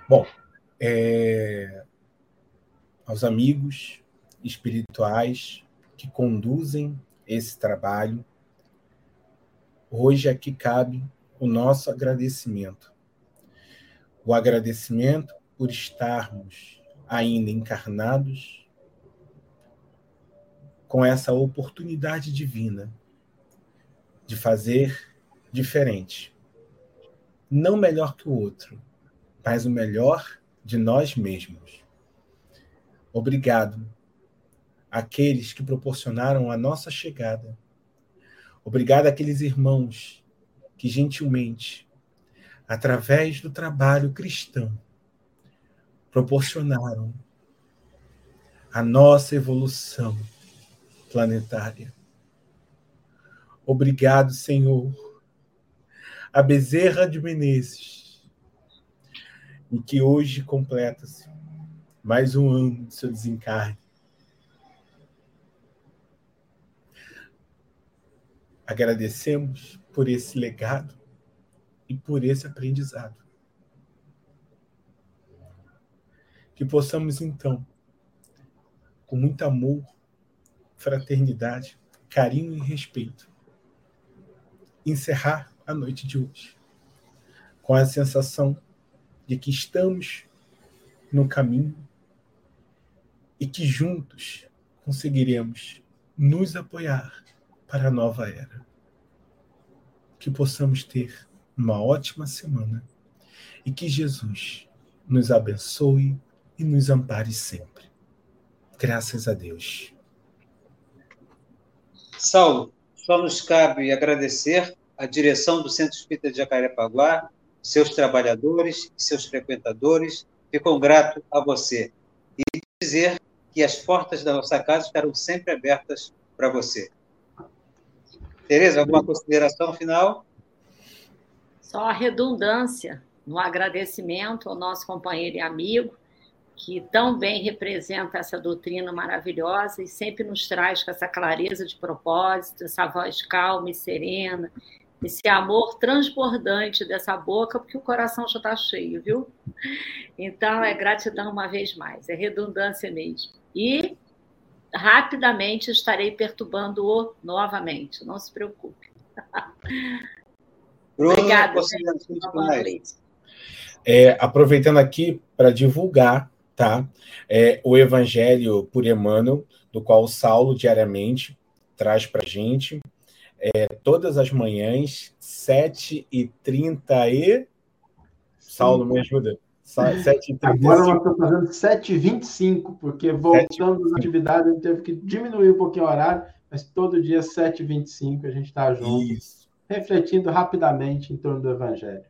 Bom, é... aos amigos espirituais que conduzem esse trabalho, hoje aqui cabe o nosso agradecimento. O agradecimento por estarmos ainda encarnados com essa oportunidade divina de fazer diferente. Não melhor que o outro, mas o melhor de nós mesmos. Obrigado àqueles que proporcionaram a nossa chegada. Obrigado àqueles irmãos que gentilmente, através do trabalho cristão, proporcionaram a nossa evolução planetária. Obrigado, Senhor, a Bezerra de Menezes, em que hoje completa-se mais um ano de seu desencarne. Agradecemos por esse legado e por esse aprendizado. Que possamos, então, com muito amor, fraternidade, carinho e respeito, encerrar a noite de hoje com a sensação de que estamos no caminho e que juntos conseguiremos nos apoiar para a nova era. Que possamos ter uma ótima semana e que Jesus nos abençoe e nos ampare sempre. Graças a Deus. Saulo, só nos cabe agradecer a direção do Centro Espírita de Jacarepaguá, seus trabalhadores e seus frequentadores. Ficou grato a você. E dizer que as portas da nossa casa estarão sempre abertas para você. Tereza, alguma consideração final? Só a redundância no agradecimento ao nosso companheiro e amigo, que tão bem representa essa doutrina maravilhosa e sempre nos traz com essa clareza de propósito, essa voz calma e serena, esse amor transbordante dessa boca, porque o coração já está cheio, viu? Então, é gratidão uma vez mais, é redundância mesmo. E rapidamente estarei perturbando-o novamente, não se preocupe. Bruno, Obrigada. É, aproveitando aqui para divulgar tá? É, o Evangelho por Emmanuel, do qual o Saulo diariamente traz para a gente é, todas as manhãs, 7h30 e. Saulo, me ajuda. 7h35. Agora nós estamos fazendo 7h25, porque voltando às atividades, a gente teve que diminuir um pouquinho o horário, mas todo dia 7h25 a gente está junto, Isso. refletindo rapidamente em torno do Evangelho.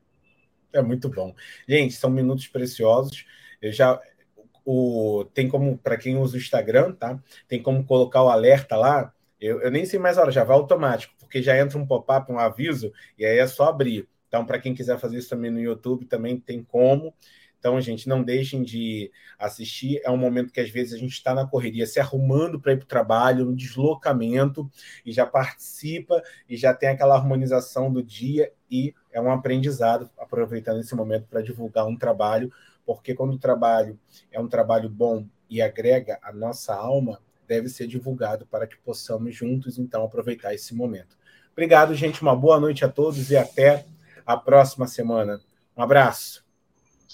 É muito bom. Gente, são minutos preciosos. Eu já o tem como para quem usa o Instagram, tá? Tem como colocar o alerta lá eu, eu nem sei mais a hora, já vai automático, porque já entra um pop-up, um aviso, e aí é só abrir. Então, para quem quiser fazer isso também no YouTube, também tem como. Então, gente, não deixem de assistir. É um momento que às vezes a gente está na correria, se arrumando para ir para o trabalho, no deslocamento, e já participa e já tem aquela harmonização do dia e é um aprendizado, aproveitando esse momento para divulgar um trabalho, porque quando o trabalho é um trabalho bom e agrega a nossa alma, deve ser divulgado para que possamos juntos, então, aproveitar esse momento. Obrigado, gente. Uma boa noite a todos e até a próxima semana. Um abraço.